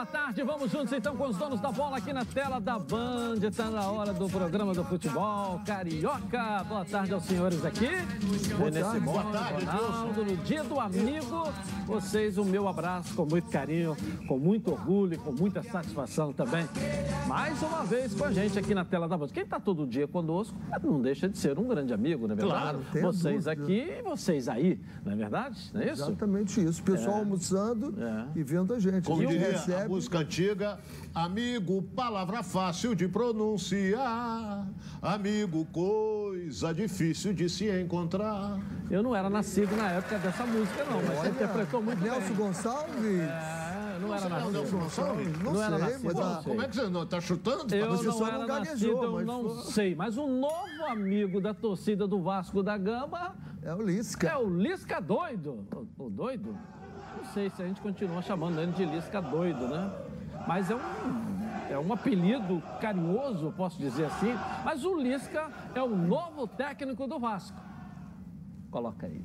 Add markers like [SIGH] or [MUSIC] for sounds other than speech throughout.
boa tarde. Vamos juntos então com os donos da bola aqui na tela da Band. Está na hora do programa do futebol carioca. Boa tarde aos senhores aqui. Boa tarde, boa tarde, Ronaldo, no dia do amigo. Vocês, o meu abraço com muito carinho, com muito orgulho e com muita satisfação também. Mais uma vez com a gente aqui na tela da Band. Quem está todo dia conosco não deixa de ser um grande amigo, não é verdade? Claro, Vocês dúvida. aqui e vocês aí, não é verdade? Não é isso? Exatamente isso. O pessoal almoçando É. e vendo a gente. Como a gente recebe. Música antiga, amigo, palavra fácil de pronunciar, amigo, coisa difícil de se encontrar. Eu não era nascido na época dessa música, não, mas você interpretou muito Nelson bem. Gonçalves? É, não era é o nascido. Nelson Gonçalves? Não, Não era sei, nascido, mas. Como é que você não está chutando? Eu Você não só era não nascido, gaguejou, eu mas não foi- sei. Mas um novo amigo da torcida do Vasco da Gama é o Lisca. é o Lisca Doido. O, o doido? Não sei se a gente continua chamando ele de Lisca Doido, né? Mas é um, é um apelido carinhoso, posso dizer assim. Mas o Lisca é o novo técnico do Vasco. Coloca aí.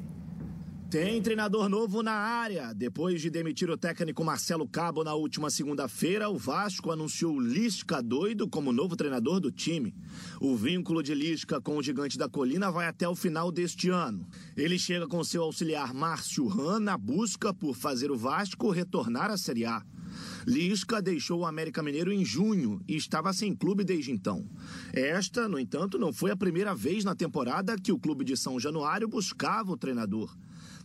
Tem treinador novo na área. Depois de demitir o técnico Marcelo Cabo na última segunda-feira, o Vasco anunciou Lisca Doido como novo treinador do time. O vínculo de Lisca com o Gigante da Colina vai até o final deste ano. Ele chega com seu auxiliar Márcio Ran na busca por fazer o Vasco retornar à Série A. Lisca deixou o América Mineiro em junho e estava sem clube desde então. Esta, no entanto, não foi a primeira vez na temporada que o clube de São Januário buscava o treinador.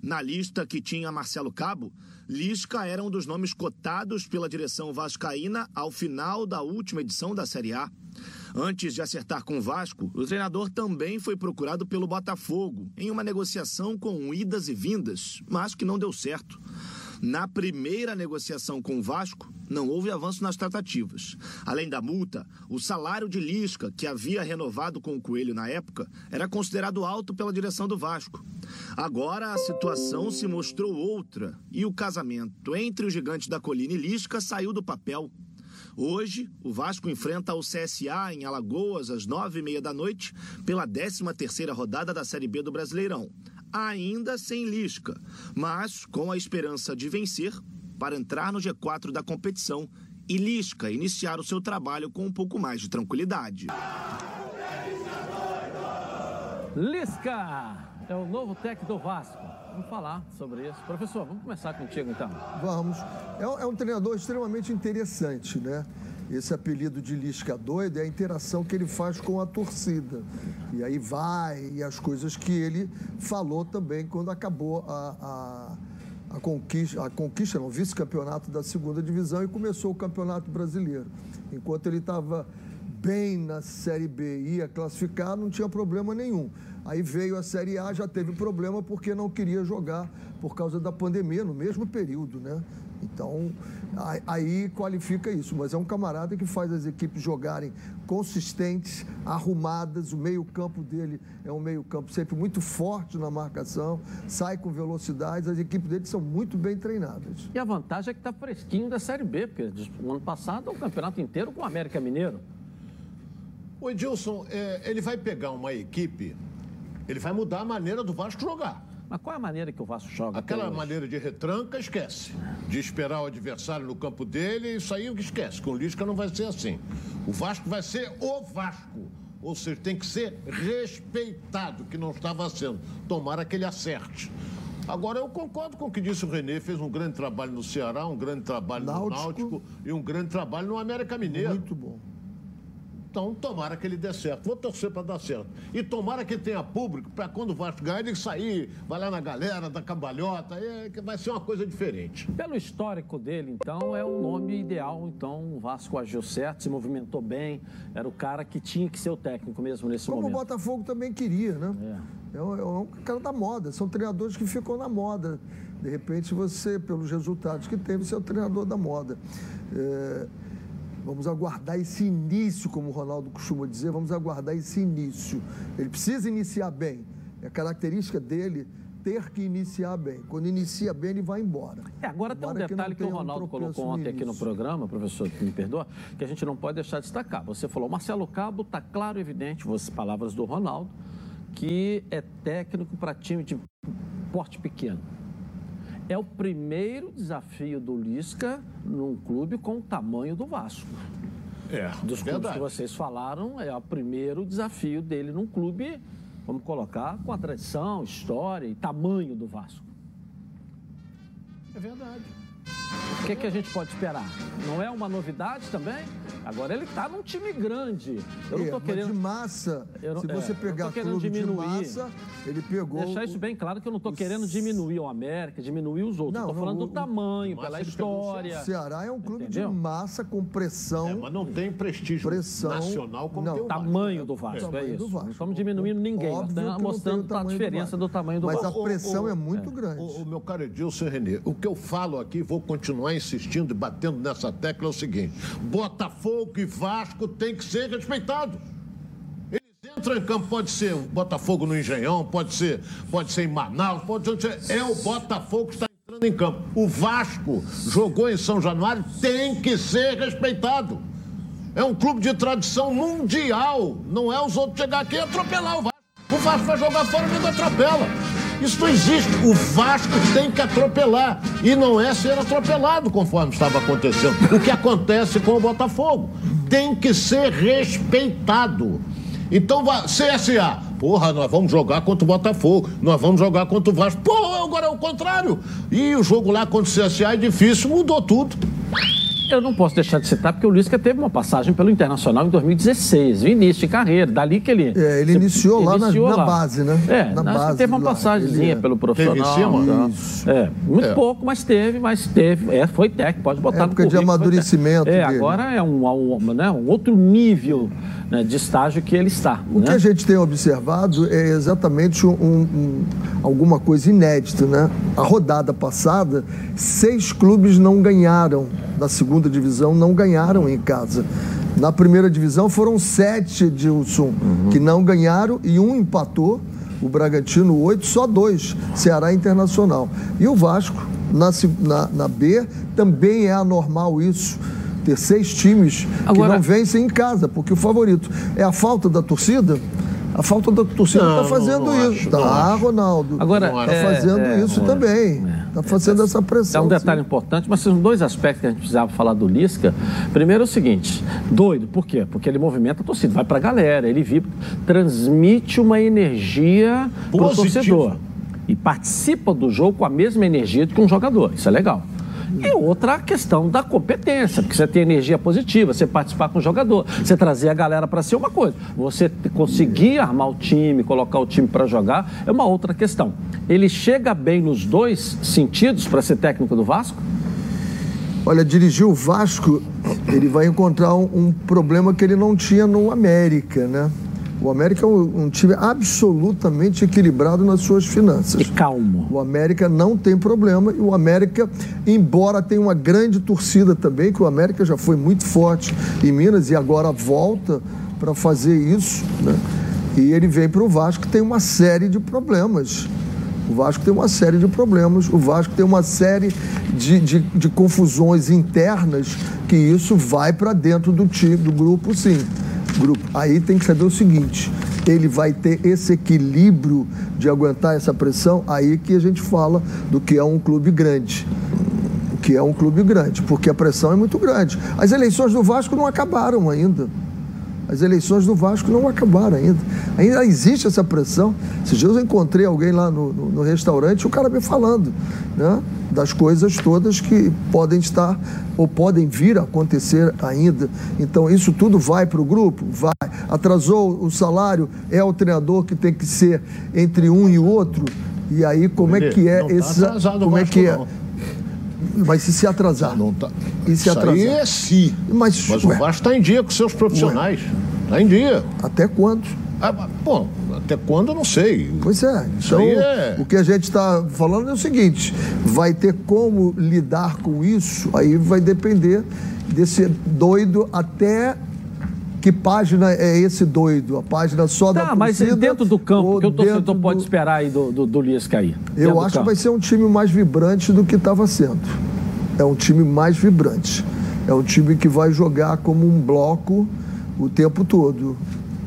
Na lista que tinha Marcelo Cabo, Lisca era um dos nomes cotados pela direção vascaína ao final da última edição da Série A. Antes de acertar com o Vasco, o treinador também foi procurado pelo Botafogo em uma negociação com idas e vindas, mas que não deu certo. Na primeira negociação com o Vasco, não houve avanço nas tratativas. Além da multa, o salário de Lisca, que havia renovado com o Coelho na época, era considerado alto pela direção do Vasco. Agora a situação se mostrou outra e o casamento entre o gigante da colina e Lisca saiu do papel. Hoje, o Vasco enfrenta o CSA em Alagoas às nove e meia da noite pela 13 terceira rodada da Série B do Brasileirão. Ainda sem Lisca, mas com a esperança de vencer para entrar no G4 da competição e Lisca iniciar o seu trabalho com um pouco mais de tranquilidade. Lisca é o novo técnico do Vasco. Vamos falar sobre isso. Professor, vamos começar contigo então. Vamos. É, um- é um treinador extremamente interessante, né? Esse apelido de Lisca doido é a interação que ele faz com a torcida. E aí vai, e as coisas que ele falou também quando acabou a, a, a conquista, a conquista, não, vice-campeonato da segunda divisão e começou o campeonato brasileiro. Enquanto ele estava bem na Série B e ia classificar, não tinha problema nenhum. Aí veio a Série A, já teve problema porque não queria jogar por causa da pandemia, no mesmo período, né? Então, a- aí qualifica isso. Mas é um camarada que faz as equipes jogarem consistentes, arrumadas. O meio-campo dele é um meio-campo sempre muito forte na marcação, sai com velocidade. As equipes dele são muito bem treinadas. E a vantagem é que está fresquinho da Série B, porque no ano passado o campeonato inteiro com o América Mineiro. O Edilson, é, ele vai pegar uma equipe, ele vai mudar a maneira do Vasco jogar. Mas qual é a maneira que o Vasco joga? Aquela hoje? maneira de retranca, esquece. De esperar o adversário no campo dele, isso aí esquece. Com o Lisca não vai ser assim. O Vasco vai ser o Vasco. Ou seja, tem que ser respeitado, que não estava sendo. Tomara que ele acerte. Agora, eu concordo com o que disse o Renê, fez um grande trabalho no Ceará, um grande trabalho no Náutico. Náutico e um grande trabalho no América Mineiro. Muito bom. Então, tomara que ele dê certo. Vou torcer para dar certo. E tomara que tenha público para quando o Vasco ganhar, ele sair, vai lá na galera, da cambalhota, é, que vai ser uma coisa diferente. Pelo histórico dele, então, é o nome ideal. Então, o Vasco agiu certo, se movimentou bem. Era o cara que tinha que ser o técnico mesmo nesse Como o momento. Botafogo também queria, né? É. um, é um cara da moda. São treinadores que ficam na moda. De repente, você, pelos resultados que teve, você é o treinador da moda. É, Vamos aguardar esse início, como o Ronaldo costuma dizer, vamos aguardar esse início. Ele precisa iniciar bem. É a característica dele ter que iniciar bem. Quando inicia bem, ele vai embora. É, agora tem um Embora detalhe que, não o um Ronaldo tropeço colocou ontem aqui no programa, professor, me perdoa, que a gente não pode deixar de destacar. Você falou, Marcelo Cabo, está claro e evidente, palavras do Ronaldo, que é técnico para time de porte pequeno. É o primeiro desafio do Lisca num clube com o tamanho do Vasco. É, Dos clubes verdade. que vocês falaram, é o primeiro desafio dele num clube, vamos colocar, com a tradição, história e tamanho do Vasco. É verdade. O que, que a gente pode esperar? Não é uma novidade também? Agora ele está num time grande. Eu não É, estou mas querendo. de massa, Eu não- se é, você não pegar querendo clube de diminuir. massa, ele pegou... Deixar isso o- bem claro que eu não estou querendo diminuir o América, diminuir os outros. Não, Estou falando o- do tamanho, pela o história. O Ceará é um clube Entendeu? de massa com pressão. É, mas não tem prestígio Pressão, nacional como não. tem o. Tamanho do Vasco, é tamanho isso. do Vasco. Não estamos diminuindo ninguém, estamos mostrando o a diferença do, tamanho do Mas Vasco. a pressão é muito grande. O, o meu caro Edilson Renê, o que eu falo aqui, vou continuar insistindo e batendo nessa tecla é o seguinte: Botafogo e Vasco tem que ser respeitados. Eles entram em campo, pode ser o Botafogo no Engenhão, pode ser, pode ser em Manaus, pode ser. É o Botafogo que está entrando em campo. O Vasco jogou em São Januário, tem que ser respeitado. É um clube de tradição mundial. Não é os outros chegar aqui e atropelar o Vasco. O Vasco vai jogar fora e não atropela. Isso não existe. O Vasco tem que atropelar. E não é ser atropelado, conforme estava acontecendo. O que acontece com o Botafogo. Tem que ser respeitado. Então, CSA, porra, nós vamos jogar contra o Botafogo, nós vamos jogar contra o Vasco. Pô, agora é o contrário. E o jogo lá contra o CSA é difícil, mudou tudo. Eu não posso deixar de citar, porque o Lisca teve uma passagem pelo Internacional em 2016, o início de carreira, dali que ele... É, ele iniciou lá na- na base, né? É, Na base teve uma lá. passagemzinha pelo profissional. Teve em cima? tá? É, muito É. pouco, mas teve, mas teve. É, foi técnico, pode botar Época no de currículo, foi amadurecimento. É, dele. agora é um, um, né, um outro nível né, de estágio que ele está. O né? que a gente tem observado é exatamente um- um- alguma coisa inédita, né? A rodada passada, seis clubes não ganharam da segunda divisão, não ganharam em casa. Na primeira divisão foram sete, Edilson, que não ganharam e um empatou. O Bragantino, oito, só dois, Ceará Internacional. E o Vasco, na, na, na B, também é anormal isso. Ter seis times que Agora- não vencem em casa, porque o favorito é a falta da torcida. A falta da torcida está fazendo não- isso. tá, acho. Ronaldo. Agora, está é, fazendo é, isso é, também. Está fazendo essa É pressão. um detalhe sim. importante, mas são dois aspectos que a gente precisava falar do Lisca. Primeiro é o seguinte, doido, por quê? Porque ele movimenta a torcida, vai pra galera, ele vibra, transmite uma energia pro Positiva. torcedor. E participa do jogo com a mesma energia do que um jogador. Isso é legal. E outra questão da competência, porque você tem energia positiva, você participar com o jogador, você trazer a galera para ser uma coisa. Você conseguir armar o time, colocar o time para jogar, é uma outra questão. Ele chega bem nos dois sentidos para ser técnico do Vasco? Olha, dirigir o Vasco, ele vai encontrar um, um problema que ele não tinha no América, né? O América é um, um time absolutamente equilibrado nas suas finanças. E calmo. O América não tem problema e o América, embora tenha uma grande torcida também, que o América já foi muito forte em Minas e agora volta para fazer isso, né? E ele vem para o Vasco que tem uma série de problemas. O Vasco tem uma série de problemas, o Vasco tem uma série de, de, de confusões internas que isso vai para dentro do time, do grupo, sim. Grupo. Aí tem que saber o seguinte: ele vai ter esse equilíbrio de aguentar essa pressão, aí que a gente fala do que é um clube grande. Que é um clube grande, porque a pressão é muito grande. As eleições do Vasco não acabaram ainda. As eleições do Vasco não acabaram ainda. Ainda existe essa pressão. Esses dias eu encontrei alguém lá no, no, no restaurante e o cara me falando né, das coisas todas que podem estar ou podem vir a acontecer ainda. Então, isso tudo vai para o grupo? Vai. Atrasou o salário? É o treinador que tem que ser entre um e outro? E aí, como é que é tá esse. o como é que é? não. Mas se se atrasar? Não tá. E se Isso aí atrasar? é sim. Mas, Mas ué. o Vasco está em dia com seus profissionais. Está em dia. Até quando? Ah, bom, até quando eu não sei. Pois é. Isso Então, aí é- o que a gente está falando é o seguinte: vai ter como lidar com isso, aí vai depender desse doido até. Que página é esse doido? A página só da Tá, mas torcida dentro do campo, que o torcedor dentro pode do- esperar aí do, do, do Lisca aí? Dentro Eu do acho que vai ser um time mais vibrante do que estava sendo. É um time mais vibrante. É um time que vai jogar como um bloco o tempo todo.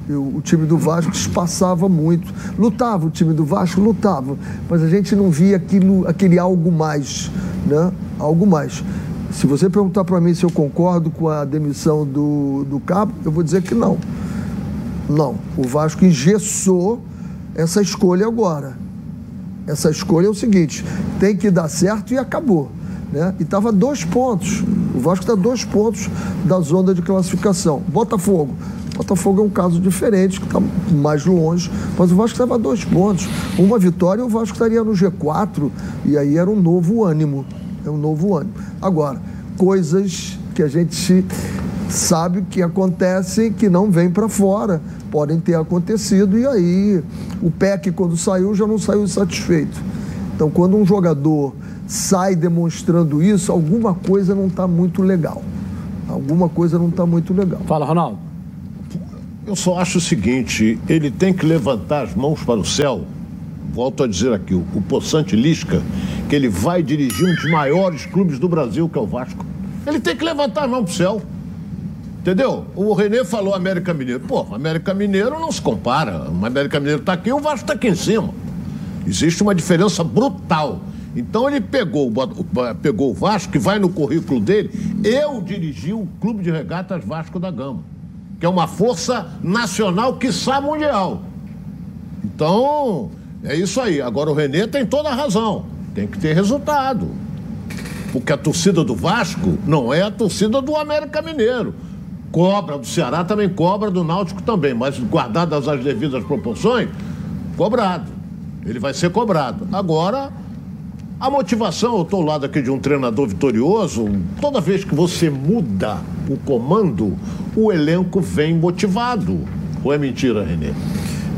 o time do Vasco espaçava muito. Lutava o time do Vasco, lutava, mas a gente não via aquilo, aquele algo mais, né? Algo mais. Se você perguntar para mim se eu concordo com a demissão do, do Cabo, eu vou dizer que não. Não. O Vasco engessou essa escolha agora. Essa escolha é o seguinte: tem que dar certo e acabou. Né? E estava dois pontos. O Vasco está dois pontos da zona de classificação. Botafogo. Botafogo é um caso diferente, que está mais longe, mas o Vasco estava dois pontos. Uma vitória, o Vasco estaria no G4, e aí era um novo ânimo. É um novo ânimo. Agora, coisas que a gente sabe que acontecem que não vêm para fora, podem ter acontecido, e aí o PEC, quando saiu, já não saiu satisfeito. Então, quando um jogador sai demonstrando isso, alguma coisa não está muito legal. Alguma coisa não está muito legal. Fala, Ronaldo. Eu só acho o seguinte: ele tem que levantar as mãos para o céu. Volto a dizer aqui, o, o Poçante Lisca, que ele vai dirigir um dos maiores clubes do Brasil, que é o Vasco. Ele tem que levantar as mãos para o céu. Entendeu? O Renê falou América Mineiro. Pô, América Mineiro não se compara. O América Mineiro está aqui e o Vasco está aqui em cima. Existe uma diferença brutal. Então ele pegou, pegou o Vasco, que vai no currículo dele. Eu dirigi o Clube de Regatas Vasco da Gama, que é uma força nacional, quiçá mundial. Então, é isso aí. Agora o Renê tem toda a razão. Tem que ter resultado. Porque a torcida do Vasco não é a torcida do América Mineiro cobra do Ceará, também cobra do Náutico também, mas guardadas as devidas proporções, cobrado. Ele vai ser cobrado. Agora, a motivação, eu estou ao lado aqui de um treinador vitorioso, toda vez que você muda o comando, o elenco vem motivado. Ou é mentira, Renê?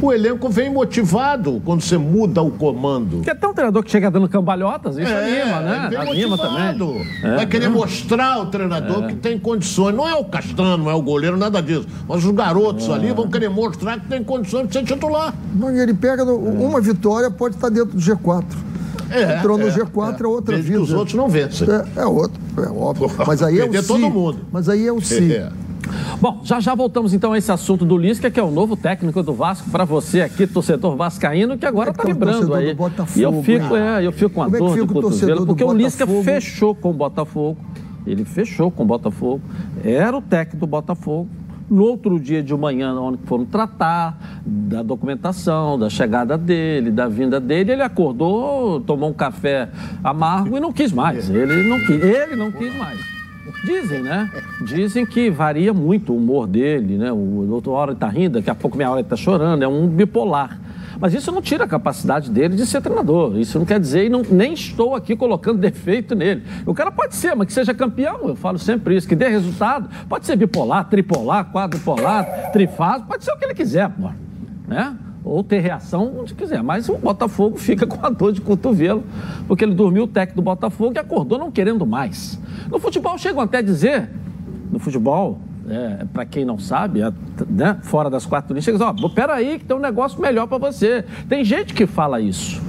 O elenco vem motivado quando você muda o comando. Porque até um treinador que chega dando cambalhotas, isso é, anima, né? Vem anima motivado. também. É, Vai querer é. mostrar ao treinador é. que tem condições. Não é o Castrano, não é o goleiro, nada disso. Mas os garotos ali vão querer mostrar que tem condições de ser titular. Não, e ele pega no, uma vitória, pode estar dentro do G4. É, Entrou no G4 é, é outra vida. os outros não vencem. É, é outro, é óbvio. [LAUGHS] Mas aí é o si. todo mundo. Mas aí é o si. É. Bom, já já voltamos então a esse assunto do Lisca, que é o novo técnico do Vasco, para você aqui, torcedor vascaíno, que agora está é vibrando aí. Botafogo, e eu fico, é, eu fico com a Como dor é de cotovelo, porque o Lisca fechou com o Botafogo. Ele fechou com o Botafogo, era o técnico do Botafogo. No outro dia de manhã, onde foram tratar da documentação, da chegada dele, da vinda dele, ele acordou, tomou um café amargo e não quis mais. Ele não quis, ele não quis mais. Dizem, né? Dizem que varia muito o humor dele, né? O outro hora ele tá rindo, daqui a pouco meia hora ele tá chorando, é um bipolar. Mas isso não tira a capacidade dele de ser treinador. Isso não quer dizer, e não, nem estou aqui colocando [LAUGHS] defeito nele. O cara pode ser, mas que seja campeão, eu falo sempre isso, que dê resultado. Pode ser bipolar, tripolar, quadripolar, trifásico, pode ser o que ele quiser, pô. Né? Ou ter reação onde quiser. Mas o Botafogo fica [LAUGHS] com a dor de cotovelo, porque ele dormiu o técnico do Botafogo e acordou não querendo mais. No futebol, chegam até a dizer, no futebol, é, para quem não sabe, é, né, fora das quatro linhas, chega e diz, ó, peraí que tem um negócio melhor para você. Tem gente que fala isso.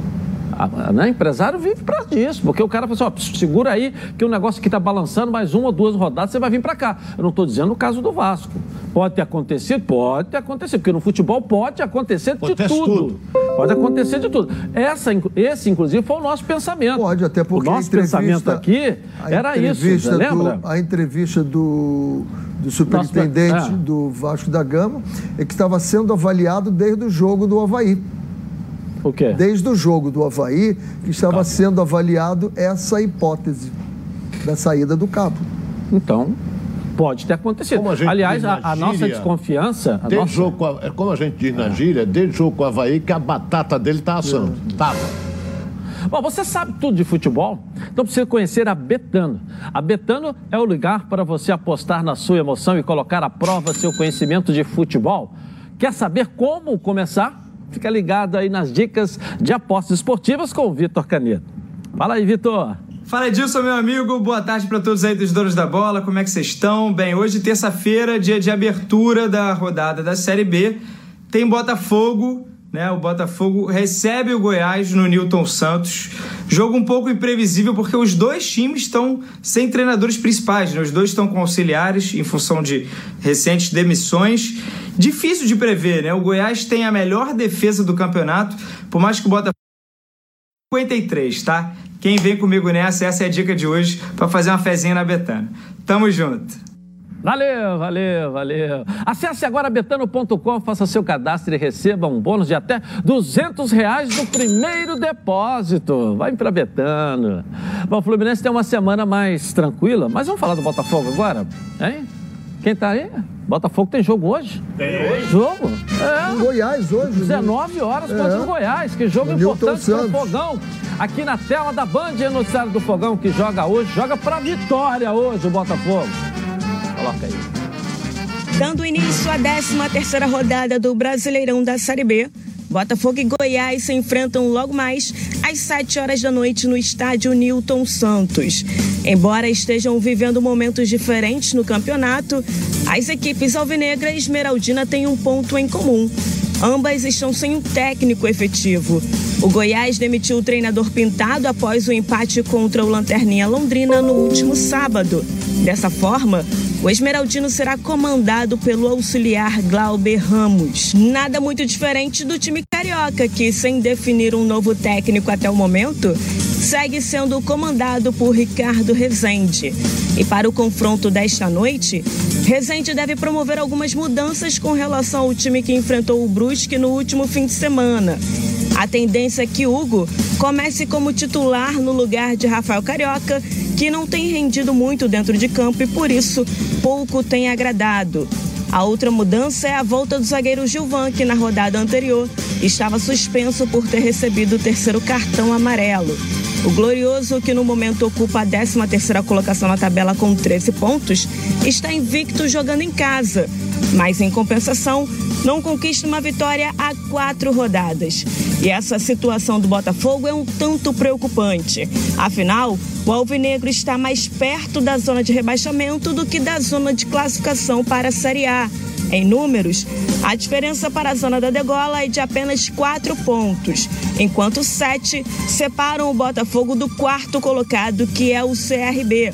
A, né, empresário vive para disso, porque o cara fala assim, ó, segura aí que o negócio aqui está balançando, mais uma ou duas rodadas você vai vir para cá. Eu não estou dizendo o caso do Vasco. Pode ter acontecido? Pode ter acontecido, porque no futebol pode acontecer de tudo. tudo. Pode acontecer de tudo. Essa, esse, inclusive, foi o nosso pensamento. Pode, até porque o nosso pensamento aqui era isso, lembra? Do, a entrevista do, do superintendente nosso, é. do Vasco da Gama é que estava sendo avaliado desde o jogo do Havaí. O quê? Desde o jogo do Havaí, que estava tá. sendo avaliado essa hipótese da saída do cabo. Então, pode ter acontecido. A Aliás, a, a, nossa desconfiança. A nossa... Jogo a, é como a gente diz na gíria, desde o jogo com o Havaí, que a batata dele está assando. Estava. Bom, você sabe tudo de futebol? Então precisa conhecer a Betano. A Betano é o lugar para você apostar na sua emoção e colocar à prova seu conhecimento de futebol. Quer saber como começar? Fica ligado aí nas dicas de apostas esportivas com o Vitor Canedo. Fala aí, Vitor. Fala Edilson, meu amigo. Boa tarde para todos aí dos donos da bola. Como é que vocês estão? Bem, hoje, terça-feira, dia de abertura da rodada da Série B. Tem Botafogo, né? O Botafogo recebe o Goiás no Newton Santos. Jogo um pouco imprevisível porque os dois times estão sem treinadores principais, né? Os dois estão com auxiliares em função de recentes demissões. difícil de prever, né? O Goiás tem a melhor defesa do campeonato, por mais que o Botafogo 53, tá? Quem vem comigo nessa, essa é a dica de hoje para fazer uma fezinha na Betano. Tamo junto. Valeu, valeu, valeu. Acesse agora betano.com, faça seu cadastro e receba um bônus de até 200 reais no primeiro depósito. Vai para Betano. Bom, o Fluminense tem uma semana mais tranquila, mas vamos falar do Botafogo agora, hein? Quem tá aí? Botafogo tem jogo hoje? Tem hoje? Jogo? É. Em Goiás hoje. né? 19 horas contra É. o Goiás. Que jogo O importante pro Santos. Fogão. Aqui na tela da Band, é noticiário do Fogão que joga hoje. Joga pra vitória hoje o Botafogo. Coloca aí. Dando início à 13ª rodada do Brasileirão da Série B, Botafogo e Goiás se enfrentam logo mais às 7 horas da noite no estádio Newton Santos. Embora estejam vivendo momentos diferentes no campeonato, as equipes alvinegra e esmeraldina têm um ponto em comum. Ambas estão sem um técnico efetivo. O Goiás demitiu o treinador Pintado após o empate contra o Lanterninha Londrina no último sábado. Dessa forma, o Esmeraldino será comandado pelo auxiliar Glauber Ramos. Nada muito diferente do time carioca, que, sem definir um novo técnico até o momento, segue sendo comandado por Ricardo Rezende. E para o confronto desta noite, Rezende deve promover algumas mudanças com relação ao time que enfrentou o Brusque no último fim de semana. A tendência é que Hugo comece como titular no lugar de Rafael Carioca, que não tem rendido muito dentro de campo e por isso pouco tem agradado. A outra mudança é a volta do zagueiro Gilvan, que na rodada anterior estava suspenso por ter recebido o terceiro cartão amarelo. O Glorioso, que no momento ocupa a 13ª colocação na tabela com 13 pontos, está invicto jogando em casa, mas em compensação não conquista uma vitória há quatro rodadas. E essa situação do Botafogo é um tanto preocupante. Afinal, o Alvinegro está mais perto da zona de rebaixamento do que da zona de classificação para a Série A. Em números, a diferença para a zona da degola é de apenas quatro pontos, enquanto sete separam o Botafogo do quarto colocado, que é o CRB.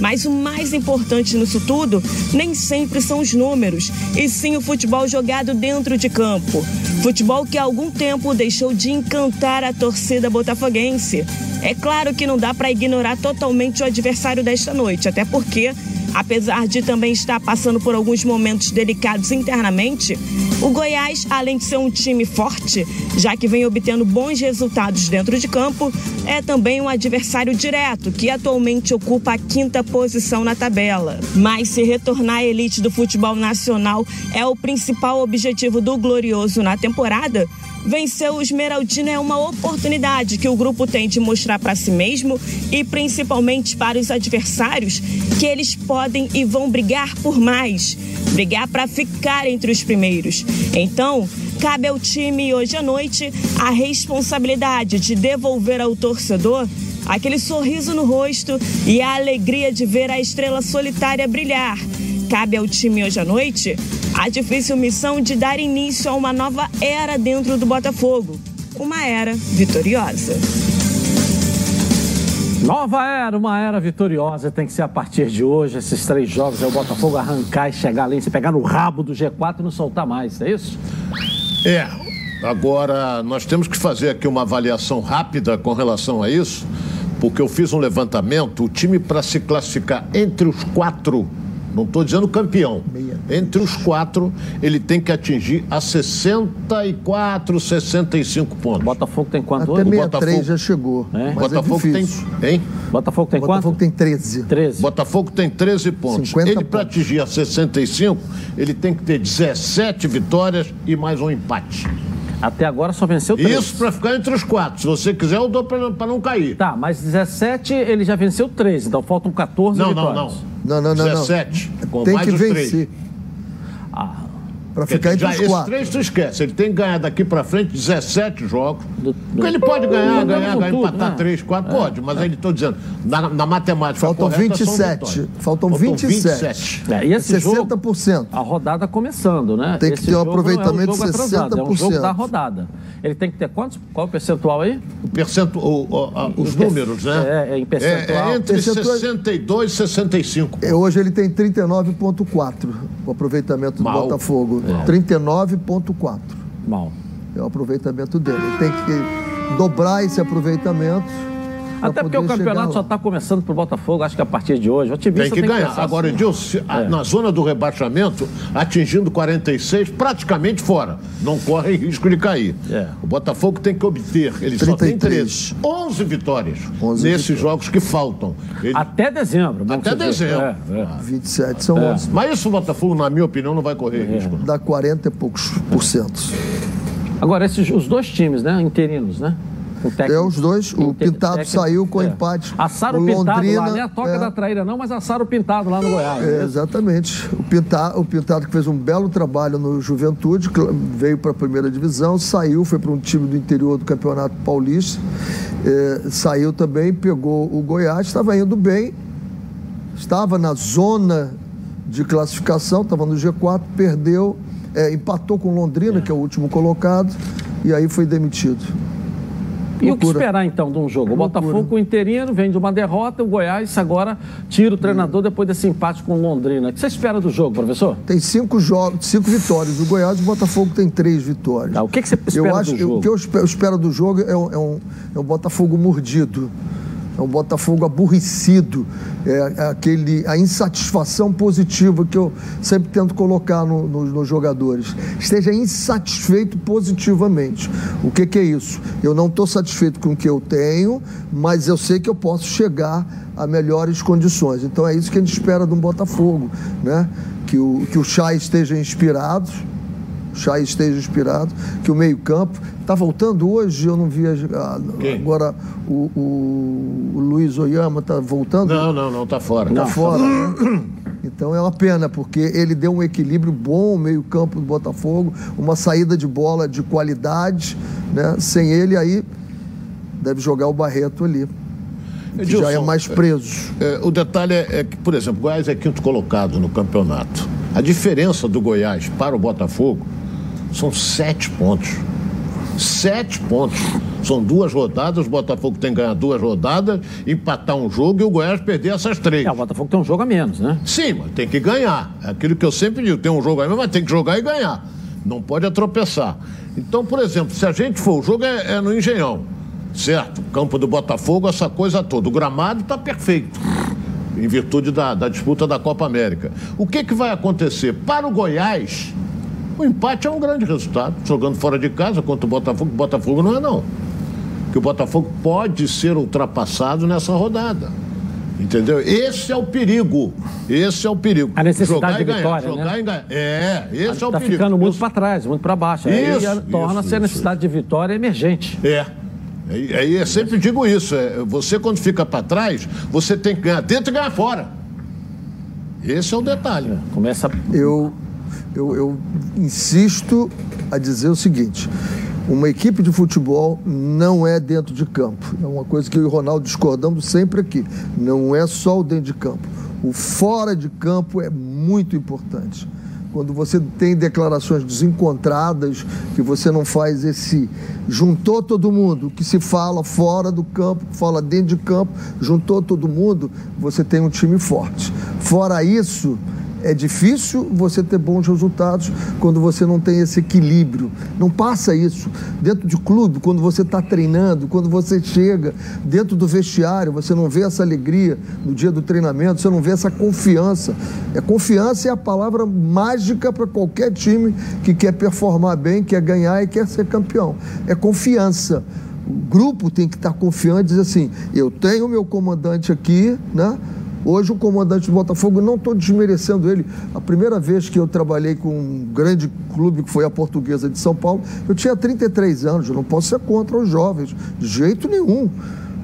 Mas o mais importante nisso tudo nem sempre são os números, e sim o futebol jogado dentro de campo. Futebol que há algum tempo deixou de encantar a torcida botafoguense. É claro que não dá para ignorar totalmente o adversário desta noite, até porque Apesar de também estar passando por alguns momentos delicados internamente, o Goiás, além de ser um time forte, já que vem obtendo bons resultados dentro de campo, é também um adversário direto, que atualmente ocupa a quinta posição na tabela. Mas se retornar à elite do futebol nacional é o principal objetivo do Glorioso na temporada, Vencer o Esmeraldino é uma oportunidade que o grupo tem de mostrar para si mesmo e principalmente para os adversários que eles podem e vão brigar por mais, brigar para ficar entre os primeiros. Então, cabe ao time hoje à noite a responsabilidade de devolver ao torcedor aquele sorriso no rosto e a alegria de ver a estrela solitária brilhar. Cabe ao time hoje à noite a difícil missão de dar início a uma nova era dentro do Botafogo. Uma era vitoriosa. Nova era, uma era vitoriosa, tem que ser a partir de hoje. Esses três jogos é o Botafogo arrancar e chegar ali, se pegar no rabo do G4 e não soltar mais, é isso? É. Agora, nós temos que fazer aqui uma avaliação rápida com relação a isso, porque eu fiz um levantamento. O time, para se classificar entre os quatro, não estou dizendo campeão, entre os quatro, ele tem que atingir a 64, 65 pontos. O Botafogo tem quanto Até hoje? 63 Botafogo- já chegou. É? Mas Botafogo é tem. Hein? Botafogo tem Botafogo quanto? tem 13. 13. Botafogo tem 13 pontos. 50 ele, para atingir a 65, ele tem que ter 17 vitórias e mais um empate. Até agora só venceu 3. Isso para ficar entre os quatro. Se você quiser, eu dou para não cair. Tá, mas 17 ele já venceu 13, então faltam 14 Não, não, vitórias. não. Não, não, não, não. 17. Com Tem que vencer. três. Pra ficar entre Já, os esses quatro. três tu esquece. Ele tem que ganhar daqui para frente 17 jogos. Do- Porque ele pode ganhar, do- ganhar, do- ganhar, tudo, empatar né? 3, 4, pode. Mas aí ele estou dizendo, na, na matemática Faltam correta, são 27. vitórias. Faltam 27. é, e esse jogo, 60%. a rodada começando, né? Tem que Esse ter um jogo aproveitamento é um jogo de atrasado, É um jogo 60%. da rodada. Ele tem que ter quantos? Qual é o percentual aí? O percento, o, o, a, os números, né? É, é em percentual. É, é entre Percentual- 62 e 65. É, hoje ele tem 39,4 o aproveitamento do Mal. Botafogo. 39,4 Mal. é o aproveitamento dele. Ele tem que dobrar esse aproveitamento. Até porque o campeonato só está começando pro Botafogo, acho que a partir de hoje. O otimista Tem que ganhar. pensar Agora, assim. Edilson, a- na zona do rebaixamento, atingindo 46, praticamente fora. Não corre [LAUGHS] risco de cair. É. O Botafogo tem que obter, ele só tem 33. 13, 11 vitórias 11 nesses vitórias. jogos que faltam. Ele- Até dezembro. Até que dezembro. É, é. 27 são 11. Mas isso o Botafogo, na minha opinião, não vai correr risco. Dá 40 e poucos por cento. Agora, esses, os dois times, né? Interinos, né? Com técnico- É, os dois. O Pintado técnico- saiu com é. empate. Assaram O o Pintado lá, Londrina, nem a toca é. da traíra não, mas assaram o Pintado lá no Goiás. É, né? exatamente. O Pintado, o Pintado que fez um belo trabalho no Juventude, veio para a primeira divisão, saiu, foi para um time do interior do Campeonato Paulista, é, saiu também, pegou o Goiás, estava indo bem, estava na zona de classificação, estava no G4, perdeu, é, empatou com Londrina, que é o último colocado, e aí foi demitido. E o que esperar então de um jogo? O. Botafogo com o interino vem de uma derrota, o Goiás agora tira o treinador depois desse empate com o Londrina. O que você espera do jogo, professor? Tem cinco jogos, cinco vitórias. O Goiás e o Botafogo tem três vitórias. Tá, o que que você espera eu acho, do jogo? O que eu espero do jogo é um, é um, é um Botafogo mordido. É um Botafogo aborrecido. É, aquele, a insatisfação positiva que eu sempre tento colocar no- no- nos jogadores. Esteja insatisfeito positivamente. O que, que é isso? Eu não estou satisfeito com o que eu tenho, mas eu sei que eu posso chegar a melhores condições. Então é isso que a gente espera de um Botafogo, né? Que o, que o Chay esteja inspirado, Chay esteja inspirado, que o meio-campo. Está voltando hoje, eu não vi. a- a- Quem? agora o, o- o Luiz Oyama está voltando. Não, não, não, tá fora. Tá fora. né? Então é uma pena, porque ele deu um equilíbrio bom, o meio-campo do Botafogo, uma saída de bola de qualidade, né? Sem ele aí deve jogar o Barreto ali. Que já é Edilson, mais preso. É, o detalhe é, é que, por exemplo, o Goiás é quinto colocado no campeonato. A diferença do Goiás para o Botafogo são sete pontos. Sete pontos. São duas rodadas, o Botafogo tem que ganhar duas rodadas, empatar um jogo e o Goiás perder essas três. É, o Botafogo tem um jogo a menos, né? Sim, mas tem que ganhar. É aquilo que eu sempre digo, tem um jogo aí, mas tem que jogar e ganhar. Não pode atropeçar. Então, por exemplo, se a gente for, o jogo é, é no Engenhão, certo? Campo do Botafogo, essa coisa toda. O gramado está perfeito, em virtude da, da disputa da Copa América. O que, que vai acontecer? Para o Goiás, o empate é um grande resultado. Jogando fora de casa contra o Botafogo, o Botafogo não é não. Que o Botafogo pode ser ultrapassado nessa rodada. Entendeu? Esse é o perigo. Esse é o perigo. A necessidade jogar de e ganhar, vitória, jogar né? e ganhar. É, esse é o Está perigo. ficando muito para trás, muito para baixo. Aí Isso, torna-se isso, a necessidade de vitória emergente. É. Aí aí eu sempre digo isso. é, você, quando fica para trás, você tem que ganhar dentro e ganhar fora. Esse é o detalhe. Começa eu, eu, eu insisto a dizer o seguinte: uma equipe de futebol não é dentro de campo. É uma coisa que eu e o Ronaldo discordamos sempre aqui. Não é só o dentro de campo. O fora de campo é muito importante. Quando você tem declarações desencontradas, que você não faz esse. Juntou todo mundo, que se fala fora do campo, fala dentro de campo, juntou todo mundo, você tem um time forte. Fora isso, é difícil você ter bons resultados quando você não tem esse equilíbrio. Não passa isso. Dentro de clube, quando você está treinando, quando você chega dentro do vestiário, você não vê essa alegria no dia do treinamento, você não vê essa confiança. É confiança é a palavra mágica para qualquer time que quer performar bem, quer ganhar e quer ser campeão. É confiança. O grupo tem que estar confiante e dizer assim: eu tenho meu comandante aqui, né? Hoje o comandante do Botafogo, não estou desmerecendo ele. A primeira vez que eu trabalhei com um grande clube, que foi a Portuguesa de São Paulo, eu tinha 33 anos, eu não posso ser contra os jovens, de jeito nenhum.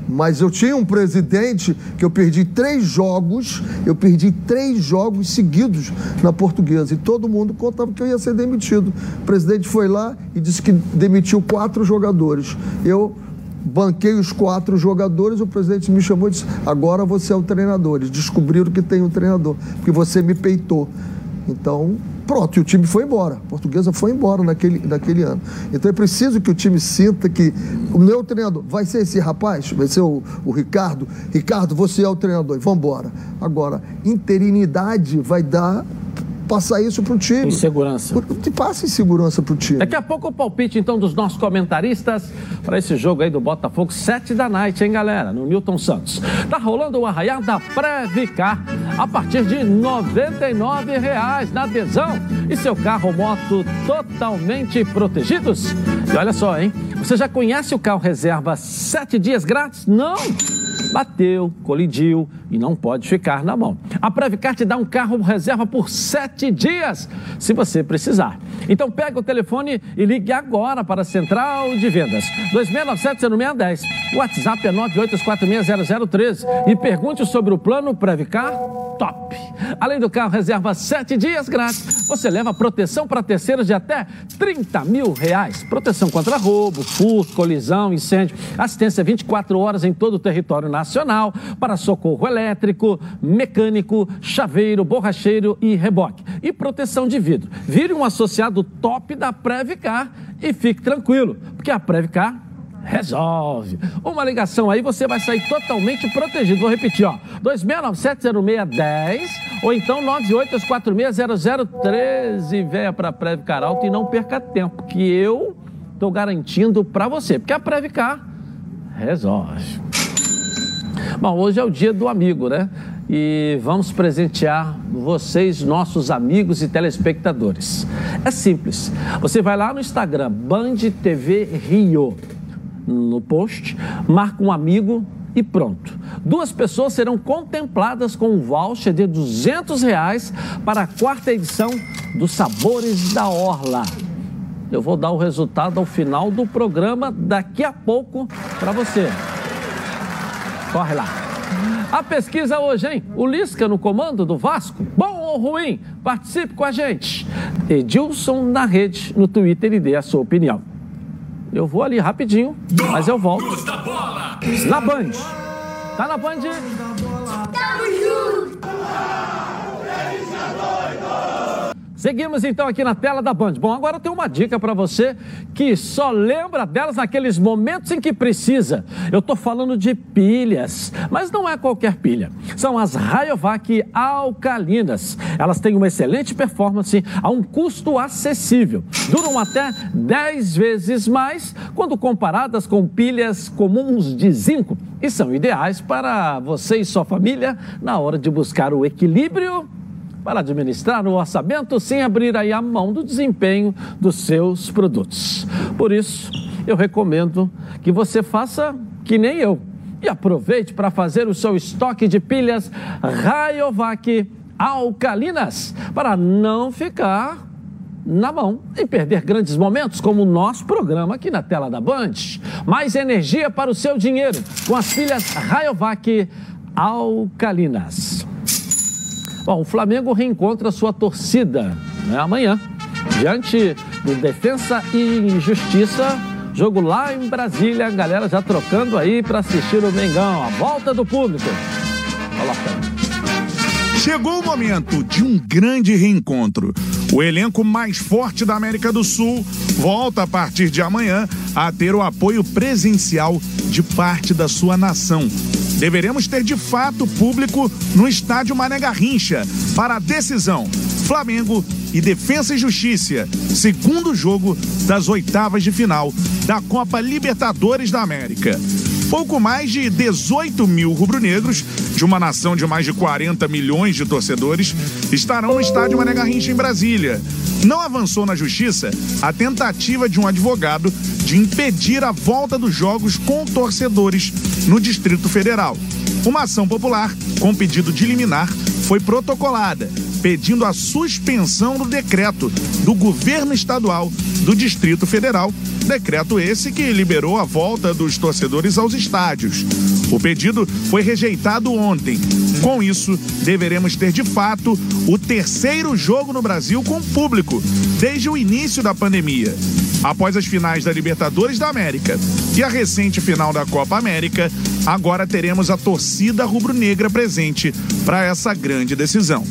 Mas eu tinha um presidente que eu perdi três jogos, eu perdi três jogos seguidos na portuguesa. E todo mundo contava que eu ia ser demitido. O presidente foi lá e disse que demitiu quatro jogadores. Eu banquei os quatro jogadores, o presidente me chamou e disse: agora você é o treinador. Eles descobriram que tem um treinador, porque você me peitou. Então, Pronto, e o time foi embora. A portuguesa foi embora naquele, naquele ano. Então é preciso que o time sinta que o meu treinador vai ser esse rapaz, vai ser o, o Ricardo. Ricardo, você é o treinador, vamos embora. Agora, interinidade vai dar passar isso para o time. Insegurança. Te passa insegurança para o time. Daqui a pouco o palpite, então, dos nossos comentaristas para esse jogo aí do Botafogo, 7 da night, hein, galera? No Newton Santos. Tá rolando o arraial da Previcar a partir de 99 reais na adesão e seu carro ou moto totalmente protegidos. E olha só, hein? Você já conhece o carro reserva 7 dias grátis? Não! Bateu, colidiu e não pode ficar na mão. A Previcar te dá um carro reserva por sete dias, se você precisar. Então pega o telefone e ligue agora para a Central de Vendas. 2697-0610. O WhatsApp é 982460013 e pergunte sobre o plano Previcar Top. Além do carro reserva sete dias grátis, você leva proteção para terceiros de até 30 mil reais. Proteção contra roubo, furto, colisão, incêndio, assistência 24 horas em todo o território nacional para socorro elétrico, mecânico, chaveiro, borracheiro e reboque. E proteção de vidro. Vire um associado top da Previcar e fique tranquilo, porque a Previcar resolve. Uma ligação aí, você vai sair totalmente protegido. Vou repetir, ó. 2697-0610 ou então 982460013. Venha para a Previcar Alto e não perca tempo, que eu estou garantindo para você, porque a Previcar resolve. Bom, hoje é o dia do amigo, né? E vamos presentear vocês, nossos amigos e telespectadores. É simples. Você vai lá no Instagram, Band TV Rio, no post, marca um amigo e pronto. Duas pessoas serão contempladas com um voucher de 200 reais para a quarta edição dos Sabores da Orla. Eu vou dar o resultado ao final do programa daqui a pouco para você. Corre lá. A pesquisa hoje, hein? O Lisca no comando do Vasco? Bom ou ruim? Participe com a gente. Edilson na rede, no Twitter e dê a sua opinião. Eu vou ali rapidinho, mas eu volto. Na Band. Tá na Band? Tamo junto! Seguimos então aqui na tela da Band. Bom, agora tem uma dica para você que só lembra delas naqueles momentos em que precisa. Eu estou falando de pilhas, mas não é qualquer pilha. São as Rayovac alcalinas. Elas têm uma excelente performance a um custo acessível. Duram até 10 vezes mais quando comparadas com pilhas comuns de zinco e são ideais para você e sua família na hora de buscar o equilíbrio para administrar o orçamento sem abrir aí a mão do desempenho dos seus produtos. Por isso, eu recomendo que você faça que nem eu e aproveite para fazer o seu estoque de pilhas Rayovac alcalinas para não ficar na mão e perder grandes momentos como o nosso programa aqui na tela da Band. Mais energia para o seu dinheiro com as pilhas Rayovac alcalinas. Bom, o Flamengo reencontra sua torcida né, amanhã, diante do Defensa e Justiça. Jogo lá em Brasília, a galera já trocando aí para assistir o Mengão, a volta do público. Chegou o momento de um grande reencontro. O elenco mais forte da América do Sul volta a partir de amanhã a ter o apoio presencial de parte da sua nação deveremos ter de fato público no estádio Mané Garrincha para a decisão. Flamengo e Defesa e Justiça, segundo jogo das oitavas de final da Copa Libertadores da América. Pouco mais de 18 mil rubro-negros, de uma nação de mais de 40 milhões de torcedores, estarão no estádio Mané Garrincha em Brasília. Não avançou na justiça a tentativa de um advogado de impedir a volta dos jogos com torcedores no Distrito Federal. Uma ação popular com pedido de liminar foi protocolada, pedindo a suspensão do decreto do governo estadual do Distrito Federal, decreto esse que liberou a volta dos torcedores aos estádios. O pedido foi rejeitado ontem. Com isso, deveremos ter de fato o terceiro jogo no Brasil com público desde o início da pandemia. Após as finais da Libertadores da América e a recente final da Copa América, agora teremos a torcida rubro-negra presente para essa grande decisão.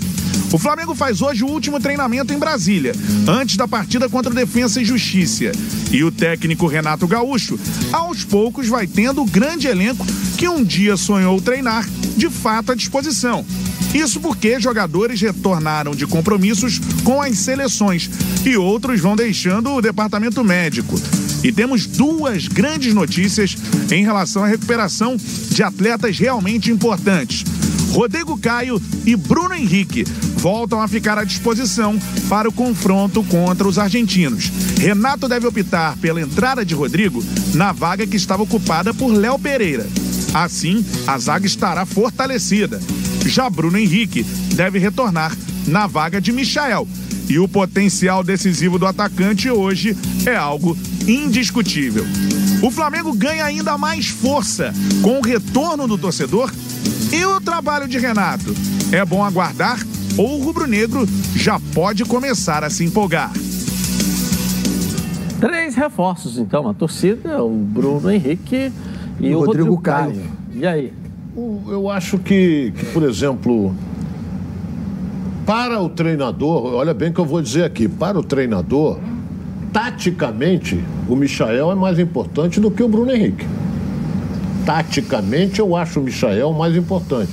O Flamengo faz hoje o último treinamento em Brasília, antes da partida contra o Defensa e Justiça. E o técnico Renato Gaúcho, aos poucos, vai tendo o grande elenco que um dia sonhou treinar, de fato à disposição. Isso porque jogadores retornaram de compromissos com as seleções e outros vão deixando o departamento médico. E temos duas grandes notícias em relação à recuperação de atletas realmente importantes. Rodrigo Caio e Bruno Henrique voltam a ficar à disposição para o confronto contra os argentinos. Renato deve optar pela entrada de Rodrigo na vaga que estava ocupada por Léo Pereira. Assim, a zaga estará fortalecida. Já Bruno Henrique deve retornar na vaga de Michael. E o potencial decisivo do atacante hoje é algo indiscutível. O Flamengo ganha ainda mais força com o retorno do torcedor e o trabalho de Renato. É bom aguardar ou o rubro-negro já pode começar a se empolgar. Três reforços, então, a torcida, o Bruno Henrique e, e o Rodrigo, Rodrigo Caio. Caio. E aí? Eu acho que, que, por exemplo, para o treinador, olha bem o que eu vou dizer aqui, para o treinador, taticamente, o Michael é mais importante do que o Bruno Henrique. Taticamente, eu acho o Michael mais importante.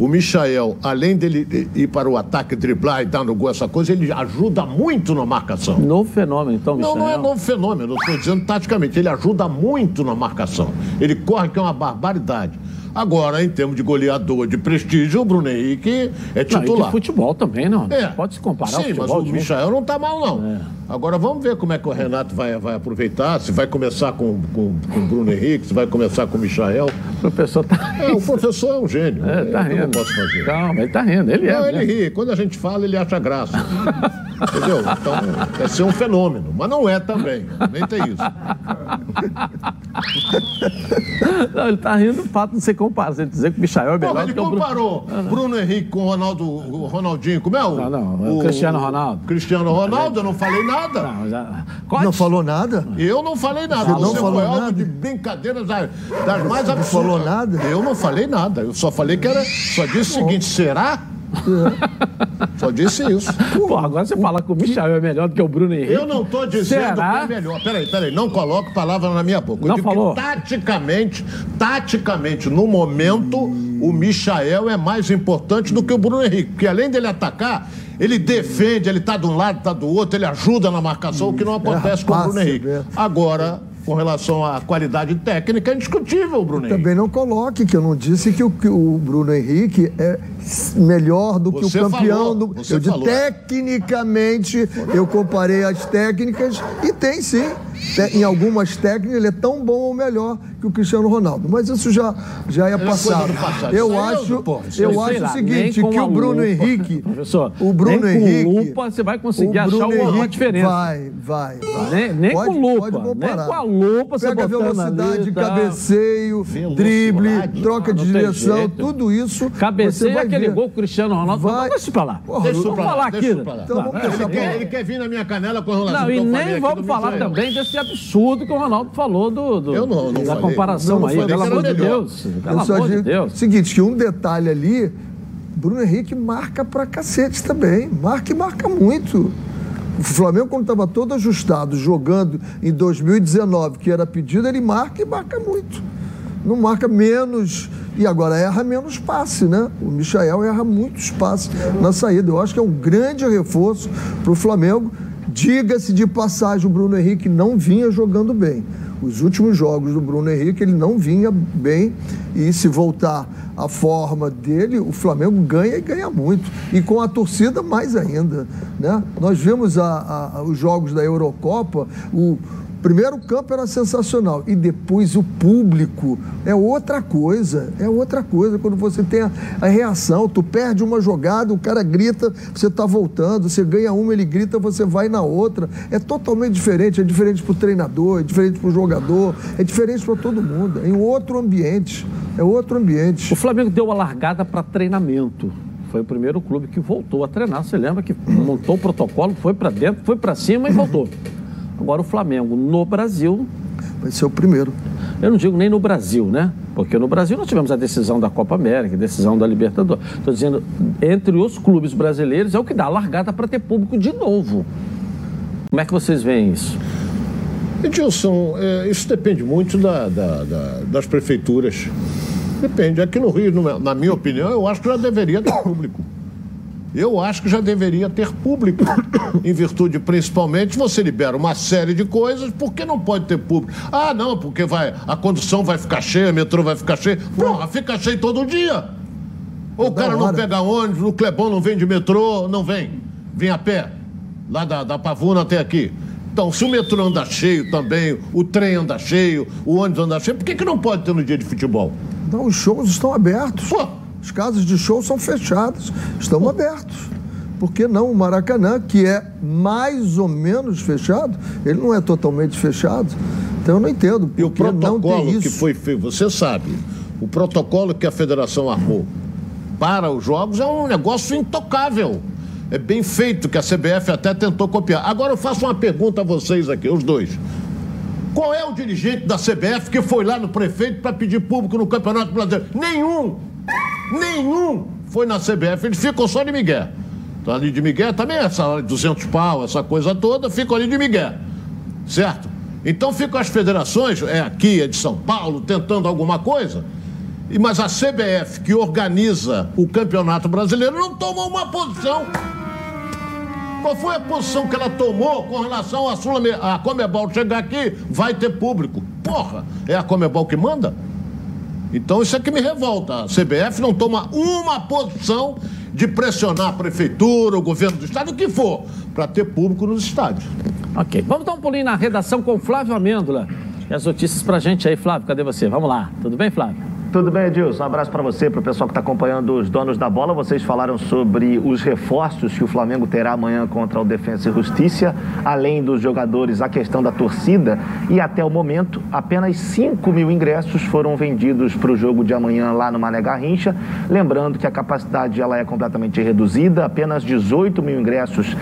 O Michael, além dele ir para o ataque, driblar e dar no gol, essa coisa, ele ajuda muito na marcação. Novo fenômeno, então, Michael. Não, não é novo fenômeno, eu estou dizendo taticamente. Ele ajuda muito na marcação. Ele corre, que é uma barbaridade. Agora, em termos de goleador, de prestígio, o Bruno Henrique é titular. Não, de futebol também, não. É. Pode se comparar Sim, mas o Michael não está mal, não. É. Agora, vamos ver como é que o Renato vai, vai aproveitar, se vai começar com, com, com o Bruno Henrique, se vai começar com o Michael. O professor tá É, o professor é um gênio. É, tá rindo. Eu não posso fazer. Calma, ele tá rindo. Ele é. Não, ele ri. Quando a gente fala, ele acha graça. Entendeu? Então, é ser um fenômeno. Mas não é também. Nem tem isso. [LAUGHS] Não, ele tá rindo do fato de você comparar. Você dizer que o Michael é melhor Pô, ele comparou Bruno... Bruno Henrique com o Ronaldo, o Ronaldinho. Como é o. Não, não. O, o Cristiano Ronaldo. Cristiano Ronaldo, eu não falei nada. Não, já... não falou nada? Eu não falei nada. Você não falou é nada? de brincadeiras das, das mais absurdas. Não falou nada? Eu não falei nada. Eu só falei que era. Só disse o seguinte: será? [LAUGHS] Só disse isso. Pô, agora você fala que o Michel é melhor do que o Bruno Henrique. Eu não estou dizendo Será? que é melhor. Peraí, peraí, não coloque palavra na minha boca. Eu não falou. taticamente, taticamente, no momento, o Michael é mais importante do que o Bruno Henrique. Porque além dele atacar, ele defende, ele está de um lado, está do outro, ele ajuda na marcação, o que não acontece é, com o Bruno Henrique. Agora com relação à qualidade técnica é indiscutível, Bruno Henrique. Também não coloque que eu não disse que o, que o Bruno Henrique é melhor do você que o campeão falou, do. Eu disse tecnicamente, eu comparei as técnicas e tem sim. Em algumas técnicas ele é tão bom ou melhor que o Cristiano Ronaldo. Mas isso já, já é passado. passado. Eu acho, pô, eu acho lá, o seguinte, que o Bruno lupa, Henrique. Professor, o Bruno nem Henrique. Com lupa você vai conseguir achar uma, uma diferença. Vai, vai, vai. Nem, nem pode, com lupa. Nem com a lupa você Pega velocidade, ali, tá. cabeceio, drible, troca de direção, jeito. tudo isso. Cabeceio é aquele ver. gol com o Cristiano Ronaldo. Vai. Deixa isso pra lá. Porra, deixa vamos falar aqui. Então, vamos ele, quer, ele quer vir na minha canela com relação Não, e nem vamos falar também desse absurdo que o Ronaldo falou do, do eu não, não da falei. comparação não, aí. Pelo amor de Deus. Pelo amor de Deus. Seguinte, que um detalhe ali, Bruno Henrique marca pra cacete também. Marca e marca muito. O Flamengo, quando estava todo ajustado, jogando em 2019, que era pedido, ele marca e marca muito. Não marca menos. E agora erra menos passe, né? O Michael erra muitos passes na saída. Eu acho que é um grande reforço para o Flamengo. Diga-se de passagem, o Bruno Henrique não vinha jogando bem. Os últimos jogos do Bruno Henrique, ele não vinha bem. E se voltar à forma dele, o Flamengo ganha e ganha muito. E com a torcida, mais ainda. Né? Nós vimos a, a, os jogos da Eurocopa, o Primeiro, o campo era sensacional e depois o público é outra coisa, é outra coisa. Quando você tem a, a reação, tu perde uma jogada, o cara grita, você está voltando, você ganha uma, ele grita, você vai na outra. É totalmente diferente, é diferente para o treinador, é diferente para o jogador, é diferente para todo mundo. É em outro ambiente, é outro ambiente. O Flamengo deu a largada para treinamento foi o primeiro clube que voltou a treinar. Você lembra que montou o protocolo, foi para dentro, foi para cima e voltou. Agora o Flamengo no Brasil. Vai ser o primeiro. Eu não digo nem no Brasil, né? Porque no Brasil nós tivemos a decisão da Copa América, a decisão da Libertadores. Estou dizendo, entre os clubes brasileiros é o que dá a largada para ter público de novo. Como é que vocês veem isso? Edilson, é, isso depende muito da, da, da, das prefeituras. Depende. Aqui no Rio, na minha opinião, eu acho que já deveria ter público. Eu acho que já deveria ter público, [COUGHS] em virtude principalmente você libera uma série de coisas, por que não pode ter público? Ah, não, porque vai, a condução vai ficar cheia, o metrô vai ficar cheio. Porra, fica cheio todo dia. Ou o cara não pega ônibus, o Clebão não vem de metrô, não vem. Vem a pé, lá da, da Pavuna até aqui. Então, se o metrô anda cheio também, o trem anda cheio, o ônibus anda cheio, por que, que não pode ter no dia de futebol? Não, os shows estão abertos. Pô. As casas de show são fechadas, estão abertos. Por que não o Maracanã, que é mais ou menos fechado? Ele não é totalmente fechado. Então eu não entendo. E o protocolo que foi feito, você sabe, o protocolo que a federação armou para os jogos é um negócio intocável. É bem feito, que a CBF até tentou copiar. Agora eu faço uma pergunta a vocês aqui, os dois. Qual é o dirigente da CBF que foi lá no prefeito para pedir público no Campeonato Brasileiro? Nenhum! Nenhum foi na CBF, eles ficam só de Miguel. Então, ali de Miguel também, essa hora de 200 pau, essa coisa toda, ficam ali de Miguel. Certo? Então ficam as federações, é aqui, é de São Paulo, tentando alguma coisa. Mas a CBF, que organiza o Campeonato Brasileiro, não tomou uma posição. Qual foi a posição que ela tomou com relação à Sul a Comebol chegar aqui? Vai ter público. Porra, é a Comebol que manda? Então isso é que me revolta. A CBF não toma uma posição de pressionar a prefeitura, o governo do estado, o que for, para ter público nos estádios. Ok. Vamos dar um pulinho na redação com Flávio Amêndola. E as notícias pra gente aí, Flávio. Cadê você? Vamos lá. Tudo bem, Flávio? Tudo bem, Edilson? Um abraço para você, para o pessoal que está acompanhando os donos da bola. Vocês falaram sobre os reforços que o Flamengo terá amanhã contra o Defensa e Justiça, além dos jogadores, a questão da torcida. E até o momento, apenas 5 mil ingressos foram vendidos para o jogo de amanhã lá no Mané Garrincha. Lembrando que a capacidade ela é completamente reduzida, apenas 18 mil ingressos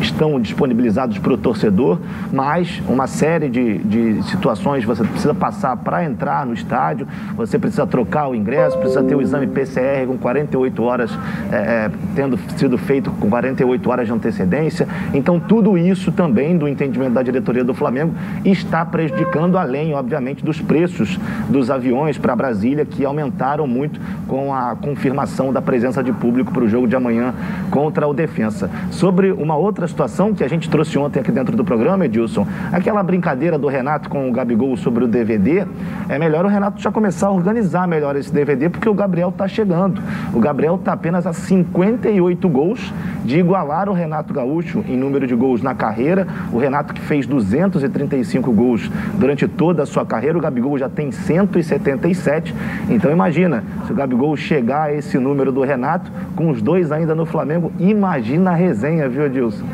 estão disponibilizados para o torcedor, mas uma série de, de situações você precisa passar para entrar no estádio. Você precisa trocar o ingresso, precisa ter o exame PCR com 48 horas, é, é, tendo sido feito com 48 horas de antecedência. Então, tudo isso também, do entendimento da diretoria do Flamengo, está prejudicando, além, obviamente, dos preços dos aviões para Brasília, que aumentaram muito com a confirmação da presença de público para o jogo de amanhã contra o Defensa. Sobre uma outra situação que a gente trouxe ontem aqui dentro do programa, Edilson, aquela brincadeira do Renato com o Gabigol sobre o DVD, é melhor o Renato já começar a organizar organizar melhor esse DVD, porque o Gabriel está chegando. O Gabriel está apenas a 58 gols de igualar o Renato Gaúcho em número de gols na carreira. O Renato que fez 235 gols durante toda a sua carreira, o Gabigol já tem 177. Então imagina, se o Gabigol chegar a esse número do Renato, com os dois ainda no Flamengo, imagina a resenha, viu, Adilson?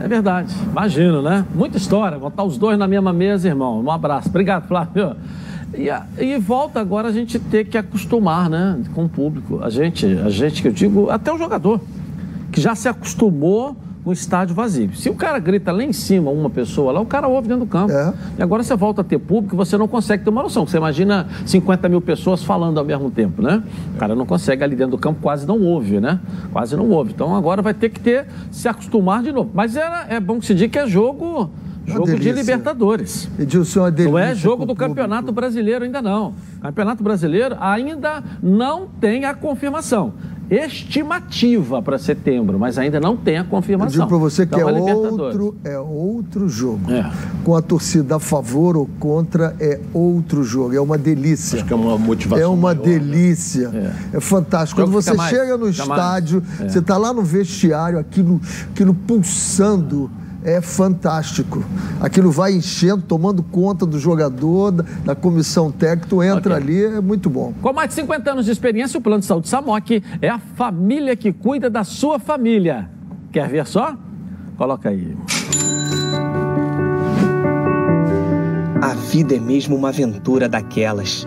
É verdade, imagino, né? Muita história, botar os dois na mesma mesa, irmão. Um abraço. Obrigado, Flávio. E, e, volta agora a gente ter que acostumar né, com o público. A gente, a gente que eu digo, até o jogador, que já se acostumou com o estádio vazio. Se o cara grita lá em cima, uma pessoa lá, o cara ouve dentro do campo. É. E agora você volta a ter público, você não consegue ter uma noção. Você imagina 50 mil pessoas falando ao mesmo tempo, né? O cara não consegue ali dentro do campo, quase não ouve, né? Quase não ouve. Então agora vai ter que ter, se acostumar de novo. Mas era, é bom que se diga que é jogo Jogo de Libertadores. Edilson, é não é jogo do Campeonato público. Brasileiro ainda não. Campeonato Brasileiro ainda não tem a confirmação. Estimativa para setembro, mas ainda não tem a confirmação. Eu digo para você que então, é, outro, é outro jogo. É. Com a torcida a favor ou contra, é outro jogo. É uma delícia. Acho que é uma motivação. É uma maior, né? delícia. Né? É. é. fantástico. Quando você chega no estádio, é. você está lá no vestiário, aquilo, aquilo pulsando é fantástico. Aquilo vai enchendo, tomando conta do jogador, da, da comissão técnica, tu entra okay. ali, é muito bom. Com mais de 50 anos de experiência, o Plano de Saúde Samok é a família que cuida da sua família. Quer ver só? Coloca aí. A vida é mesmo uma aventura daquelas.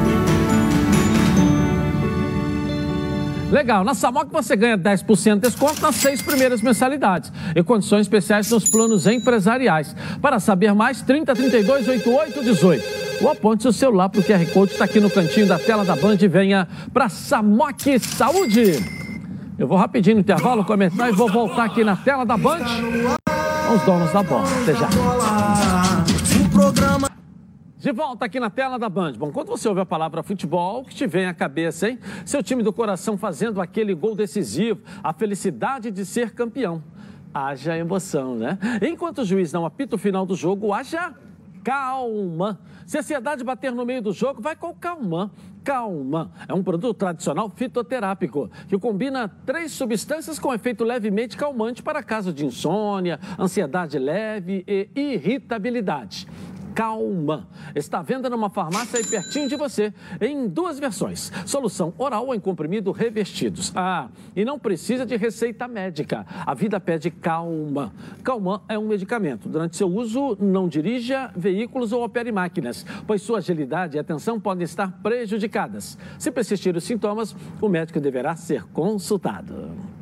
Legal, na Samok você ganha 10% de desconto nas seis primeiras mensalidades e condições especiais nos planos empresariais. Para saber mais, 30 32 88 18 ou aponte seu celular para o QR Code está aqui no cantinho da tela da Band e venha para Samok Saúde. Eu vou rapidinho no intervalo comentar e vou voltar aqui na tela da Band os donos da bola. Até já. De volta aqui na tela da Band. Bom, quando você ouve a palavra futebol, o que te vem à cabeça, hein? Seu time do coração fazendo aquele gol decisivo, a felicidade de ser campeão. Haja emoção, né? Enquanto o juiz não apita o final do jogo, haja calma. Se a ansiedade bater no meio do jogo, vai com calma. Calma é um produto tradicional fitoterápico que combina três substâncias com efeito levemente calmante para casos de insônia, ansiedade leve e irritabilidade. Calma. Está à venda numa farmácia aí pertinho de você, em duas versões: solução oral ou em comprimido revestidos. Ah, e não precisa de receita médica. A vida pede calma. Calma é um medicamento. Durante seu uso, não dirija veículos ou opere máquinas, pois sua agilidade e atenção podem estar prejudicadas. Se persistir os sintomas, o médico deverá ser consultado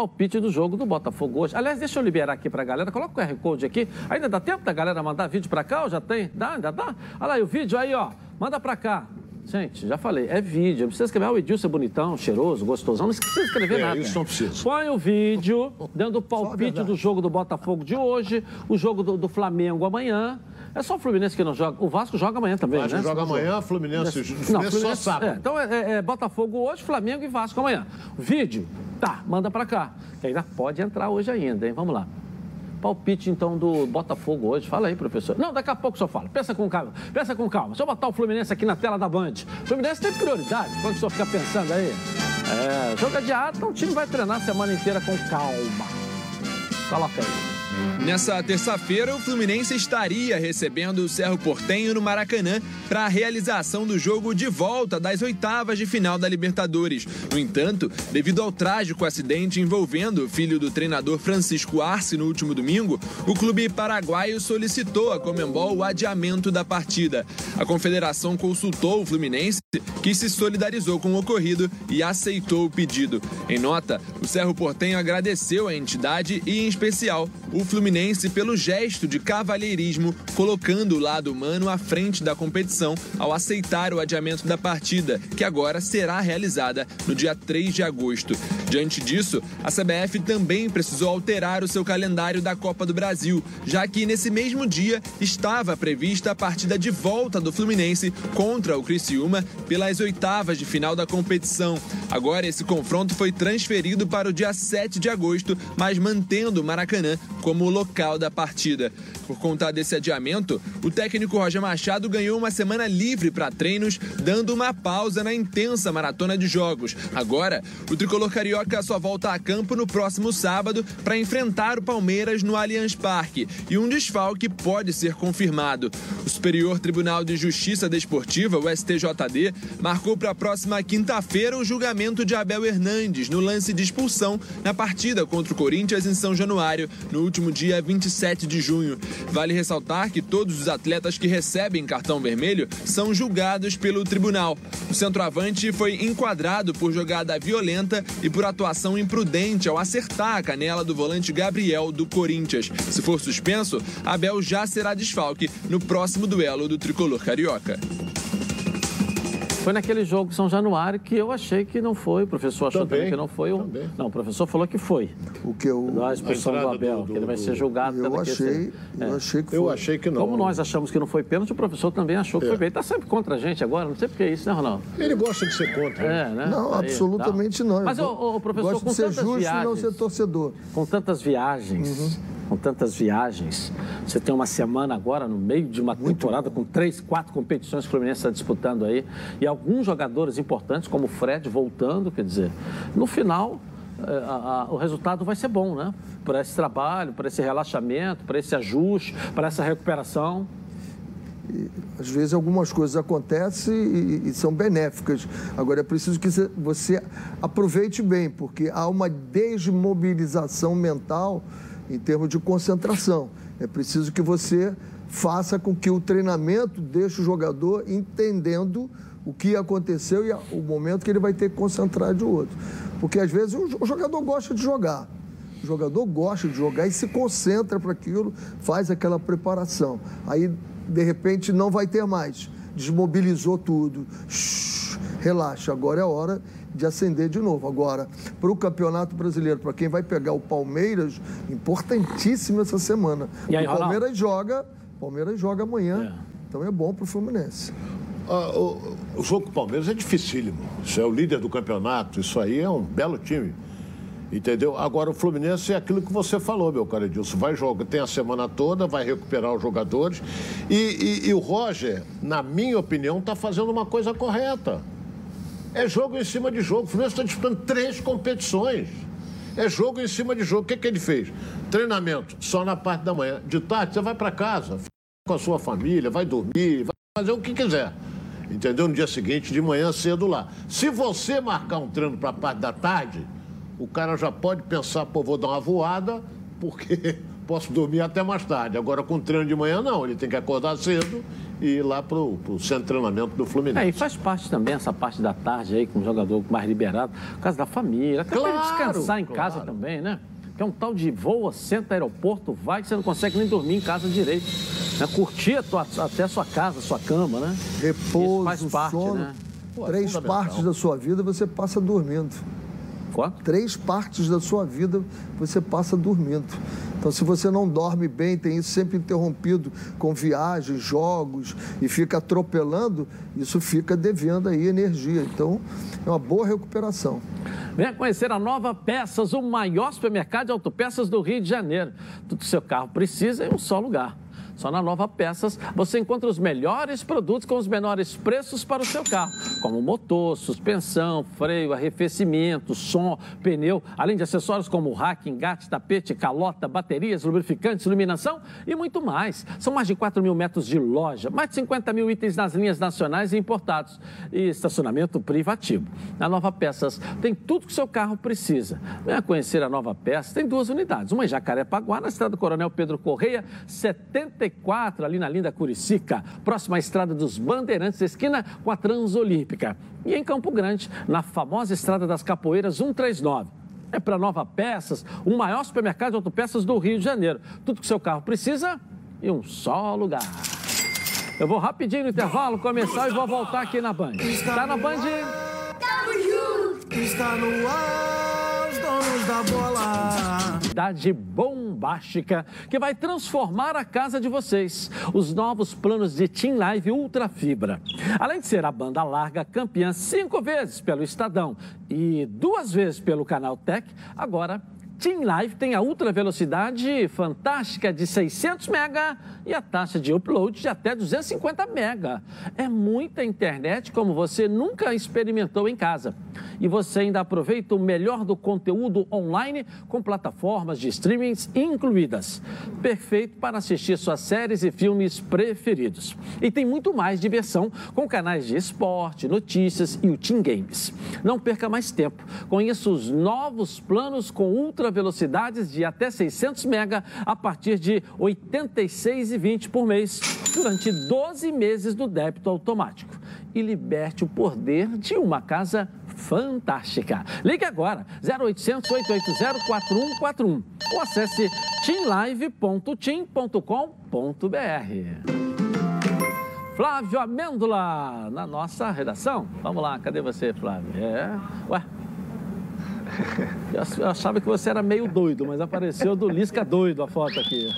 palpite do jogo do Botafogo hoje. Aliás, deixa eu liberar aqui para a galera. Coloca o QR Code aqui. Ainda dá tempo da galera mandar vídeo para cá ou já tem? Dá, ainda dá? Olha lá, o vídeo aí, ó. Manda para cá. Gente, já falei, é vídeo. Não precisa escrever, ah, o Edilson é bonitão, cheiroso, gostosão. Não precisa escrever É, nada. isso não precisa. Põe o vídeo, dando o palpite do jogo do Botafogo de hoje, o jogo do, do Flamengo amanhã. É só o Fluminense que não joga. O Vasco joga amanhã também, Vasco né? joga amanhã, Fluminense, Não, Fluminense só sábado. é, então é, é- é Botafogo hoje, Flamengo e Vasco amanhã. Vídeo, tá, manda pra cá. Que ainda pode entrar hoje ainda, hein? Vamos lá. Palpite, então, do Botafogo hoje. Fala aí, professor. Não, daqui a pouco só fala. Pensa com calma. Pensa com calma. Deixa eu botar o Fluminense aqui na tela da Band. O Fluminense tem prioridade. Quando o senhor fica pensando aí. É, jogo adiado, então o time vai treinar a semana inteira com calma. Coloca aí. Nessa terça-feira, o Fluminense estaria recebendo o Cerro Portenho no Maracanã para a realização do jogo de volta das oitavas de final da Libertadores. No entanto, devido ao trágico acidente envolvendo o filho do treinador Francisco Arce no último domingo, o clube paraguaio solicitou a Comembol o adiamento da partida. A confederação consultou o Fluminense, que se solidarizou com o ocorrido e aceitou o pedido. Em nota, o Cerro Portenho agradeceu a entidade e, em especial, o Fluminense pelo gesto de cavalheirismo, colocando o lado humano à frente da competição ao aceitar o adiamento da partida, que agora será realizada no dia 3 de agosto. Diante disso, a CBF também precisou alterar o seu calendário da Copa do Brasil, já que nesse mesmo dia estava prevista a partida de volta do Fluminense contra o Criciúma pelas oitavas de final da competição. Agora esse confronto foi transferido para o dia 7 de agosto, mas mantendo o Maracanã como o local da partida. Por conta desse adiamento, o técnico Roger Machado ganhou uma semana livre para treinos, dando uma pausa na intensa maratona de jogos. Agora, o tricolor carioca só volta a campo no próximo sábado para enfrentar o Palmeiras no Allianz Parque e um desfalque pode ser confirmado. O Superior Tribunal de Justiça Desportiva, o STJD, marcou para a próxima quinta-feira o julgamento de Abel Hernandes no lance de expulsão na partida contra o Corinthians em São Januário, no último dia 27 de junho. Vale ressaltar que todos os atletas que recebem cartão vermelho são julgados pelo tribunal. O centroavante foi enquadrado por jogada violenta e por atuação imprudente ao acertar a canela do volante Gabriel do Corinthians. Se for suspenso, Abel já será desfalque no próximo duelo do tricolor carioca. Foi naquele jogo São Januário que eu achei que não foi. O professor achou também, Também, que não foi. O... também. Não, o professor falou que foi. O que eu, A expulsão A do Abel, do- que ele vai do- ser julgado eu pela achei, É. eu achei que foi. Eu achei que não. Como nós achamos que não foi pênalti, o professor também achou que É. foi pênalti. Está sempre contra a gente agora, não sei por que isso, né, Ronaldo? Ele gosta de ser contra. É, né? Não, Aí, absolutamente tá. não. Eu Mas, ô, professor, Gosto com de ser justo e não viagens, ser torcedor. com tantas viagens, com tantas viagens. Você tem uma semana agora no meio de uma temporada com três, quatro competições que o Fluminense está disputando aí. E alguns jogadores importantes, como o Fred, voltando, quer dizer, no final. eh, a- a- o resultado vai ser bom, né? Para esse trabalho, para esse relaxamento, para esse ajuste, para essa recuperação. Às vezes algumas coisas acontecem e, e são benéficas. Agora é preciso que você aproveite bem, porque há uma desmobilização mental em termos de concentração. É preciso que você faça com que o treinamento deixe o jogador entendendo o que aconteceu e o momento que ele vai ter que concentrar de outro. Porque às vezes o jogador gosta de jogar. O jogador gosta de jogar e se concentra para aquilo, faz aquela preparação. Aí, de repente, não vai ter mais. Desmobilizou tudo. Shhh, relaxa, agora é hora de acender de novo. Agora, para o Campeonato Brasileiro, para quem vai pegar o Palmeiras, importantíssimo essa semana. E aí, o Ronaldo? Palmeiras joga, Palmeiras joga amanhã. Então é bom para o Fluminense. Ah, o, o jogo com o Palmeiras é dificílimo. Isso é o líder do campeonato, isso aí é um belo time. Entendeu? Agora o Fluminense é aquilo que você falou, meu caro Edilson. Vai jogar, tem a semana toda, vai recuperar os jogadores. E, e- e o Roger, na minha opinião, está fazendo uma coisa correta. É jogo em cima de jogo. O Fluminense está disputando três competições. É jogo em cima de jogo. O que, que ele fez? Treinamento só na parte da manhã. De tarde, você vai para casa, fica com a sua família, vai dormir, vai fazer o que quiser. Entendeu? No dia seguinte, de manhã cedo lá. Se você marcar um treino para a parte da tarde, o cara já pode pensar, pô, vou dar uma voada, porque [LAUGHS] posso dormir até mais tarde. Agora, com treino de manhã, não. Ele tem que acordar cedo e ir lá para o centro de treinamento do Fluminense. É, e faz parte também essa parte da tarde aí, com o jogador mais liberado, por causa da família, até para Claro, descansar em claro. casa também, né? Que é um tal de voa, senta aeroporto, vai, que você não consegue nem dormir em casa direito. Né? Curtir a tua- até a sua casa, a sua cama, né? Repouso, Isso faz parte, sono. né? Pô, é Três partes da sua vida você passa dormindo. Três partes da sua vida você passa dormindo. Então, se você não dorme bem, tem isso sempre interrompido com viagens, jogos e fica atropelando, isso fica devendo aí energia. Então, é uma boa recuperação. Venha conhecer a Nova Peças, o maior supermercado de autopeças do Rio de Janeiro. Tudo que seu carro precisa em um só lugar. Só na Nova Peças você encontra os melhores produtos com os menores preços para o seu carro, como motor, suspensão, freio, arrefecimento, som, pneu, além de acessórios como rack, engate, tapete, calota, baterias, lubrificantes, iluminação e muito mais. São mais de 4 mil metros de loja, mais de 50 mil itens nas linhas nacionais e importados e estacionamento privativo. Na Nova Peças tem tudo que seu carro precisa. Venha conhecer a Nova Peças, tem duas unidades, uma em Jacarepaguá, na estrada Coronel Pedro Correia, 74, ali na linda Curicica, próxima à estrada dos Bandeirantes, esquina com a Transolímpica. E em Campo Grande, na famosa estrada das Capoeiras 139. É para Nova Peças, o maior supermercado de autopeças do Rio de Janeiro. Tudo que seu carro precisa em um só lugar. Eu vou rapidinho no intervalo começar e vou voltar aqui na Band. Tá na Band? Está no ar, donos da bola. Cidade bombástica que vai transformar a casa de vocês. Os novos planos de Team Live Ultra Fibra. Além de ser a banda larga campeã cinco vezes pelo Estadão e duas vezes pelo Canal Tech, agora Team Live tem a ultra velocidade fantástica de 600 mega e a taxa de upload de até 250 mega. É muita internet como você nunca experimentou em casa. E você ainda aproveita o melhor do conteúdo online com plataformas de streamings incluídas. Perfeito para assistir suas séries e filmes preferidos. E tem muito mais diversão com canais de esporte, notícias e o Team Games. Não perca mais tempo. Conheça os novos planos com ultra velocidades de até 600 mega a partir de R$ 86,20 por mês durante 12 meses no débito automático. E liberte o poder de uma casa fantástica. Ligue agora 0800 880 4141 ou acesse teamlive.tim.com.br. Flávio Amêndola, na nossa redação. Vamos lá, cadê você, Flávio? É. Ué. Eu achava que você era meio doido, mas apareceu do Lisca doido a foto aqui.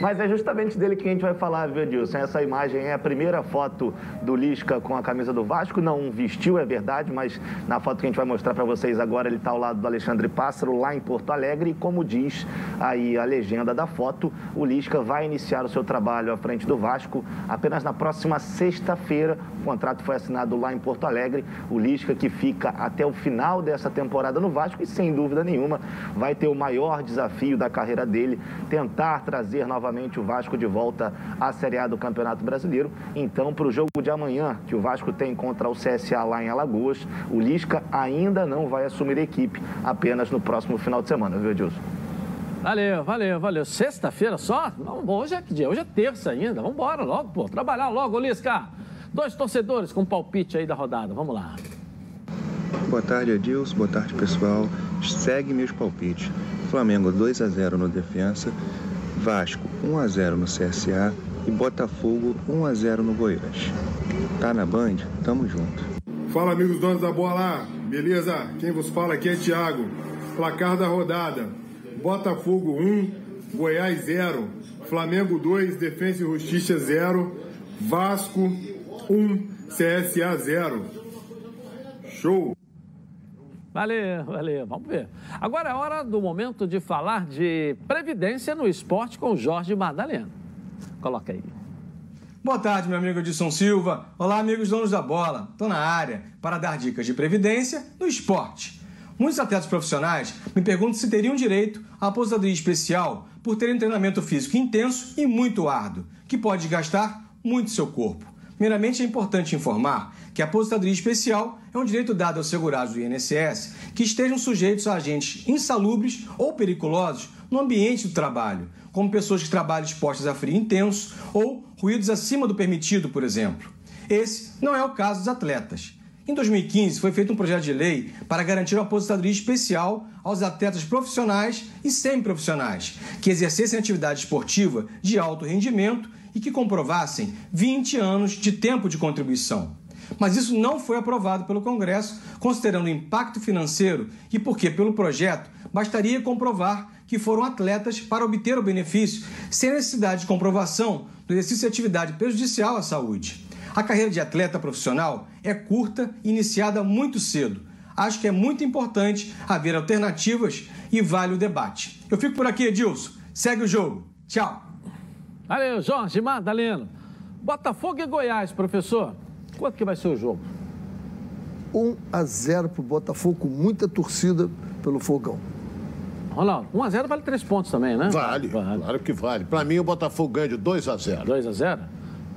Mas é justamente dele que a gente vai falar, viu, Edilson? Essa imagem é a primeira foto do Lisca com a camisa do Vasco. Não vestiu, é verdade, mas na foto que a gente vai mostrar para vocês agora, ele está ao lado do Alexandre Pássaro, lá em Porto Alegre. E como diz aí a legenda da foto, o Lisca vai iniciar o seu trabalho à frente do Vasco apenas na próxima sexta-feira. O contrato foi assinado lá em Porto Alegre. O Lisca que fica até o final dessa temporada no Vasco e, sem dúvida, dúvida nenhuma, vai ter o maior desafio da carreira dele, tentar trazer novamente o Vasco de volta à Série A do Campeonato Brasileiro. Então, para o jogo de amanhã, que o Vasco tem contra o CSA lá em Alagoas, o Lisca ainda não vai assumir a equipe, apenas no próximo final de semana, viu, Edilson? Valeu, valeu, valeu. Sexta-feira só? Não, hoje é que dia? Hoje é terça ainda. Vamos embora logo, pô. Trabalhar logo, Lisca. Dois torcedores com palpite aí da rodada. Vamos lá. Boa tarde, Adilson. Boa tarde, pessoal. Segue meus palpites. Flamengo 2 a 0 no Defensa, Vasco 1 a 0 no CSA e Botafogo 1 a 0 no Goiás. Tá na Band? Tamo junto. Fala, amigos donos da bola. Beleza? Quem vos fala aqui é Thiago. Placar da rodada: Botafogo 1, Goiás 0, Flamengo 2, Defensa e Justiça 0, Vasco 1, CSA 0. Show! Valeu, valeu, vamos ver. Agora é hora do momento de falar de previdência no esporte com Jorge Madalena. Coloca aí. Boa tarde, meu amigo Edson Silva. Olá, amigos donos da bola. Estou na área para dar dicas de previdência no esporte. Muitos atletas profissionais me perguntam se teriam direito à aposentadoria especial por terem um treinamento físico intenso e muito árduo, que pode gastar muito seu corpo. Primeiramente, é importante informar que a aposentadoria especial é um direito dado aos segurados do INSS que estejam sujeitos a agentes insalubres ou periculosos no ambiente do trabalho, como pessoas que trabalham expostas a frio intenso ou ruídos acima do permitido, por exemplo. Esse não é o caso dos atletas. Em 2015, foi feito um projeto de lei para garantir uma aposentadoria especial aos atletas profissionais e semiprofissionais que exercessem atividade esportiva de alto rendimento e que comprovassem 20 anos de tempo de contribuição. Mas isso não foi aprovado pelo Congresso, considerando o impacto financeiro e porque, pelo projeto, bastaria comprovar que foram atletas para obter o benefício, sem necessidade de comprovação do exercício de atividade prejudicial à saúde. A carreira de atleta profissional é curta e iniciada muito cedo. Acho que é muito importante haver alternativas e vale o debate. Eu fico por aqui, Edilson. Segue o jogo. Tchau. Valeu, Jorge Madaleno. Botafogo e Goiás, professor. Quanto que vai ser o jogo? 1 a 0 para o Botafogo, com muita torcida pelo Fogão. Ronaldo, 1 a 0 vale 3 pontos também, né? Vale, vale. claro que vale. Para mim, o Botafogo ganha de 2 a 0 2 a 0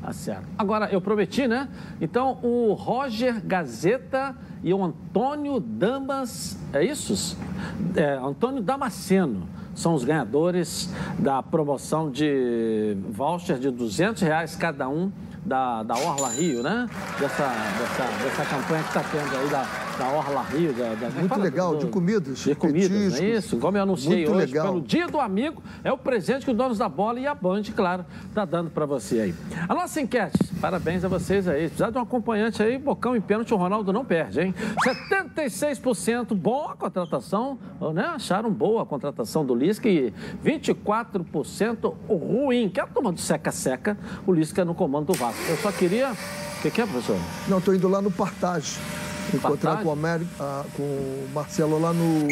Tá certo. Agora, eu prometi, né? Então, o Roger Gazeta e o Antônio Damas, é isso? É, Antônio Damasceno são os ganhadores da promoção de voucher de 200 reais cada um da, da Orla Rio, né? Dessa, dessa, dessa campanha que está tendo aí da, da Orla Rio. Da, da, Muito legal, do, de comidas. De comidas, não é isso? Como eu anunciei hoje, legal. pelo Dia do Amigo, é o presente que os donos da bola e a Band, claro, tá dando para você aí. A nossa enquete, parabéns a vocês aí. Precisar de um acompanhante aí, bocão em pênalti, o Ronaldo não perde, hein? 76% bom a contratação, né? Acharam boa a contratação do Lisca e 24% ruim. Que é a turma do seca-seca, o Lisca no comando do Vasco. Eu só queria. O que, que é, professor? Não, estou indo lá no Partage encontrar com, América, ah, com o Marcelo lá no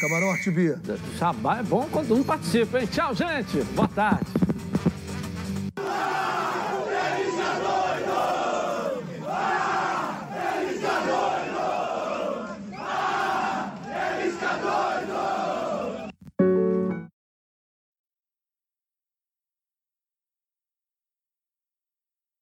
Camarão Artibia. Jabá é bom quando um participa, hein? Tchau, gente. Boa tarde.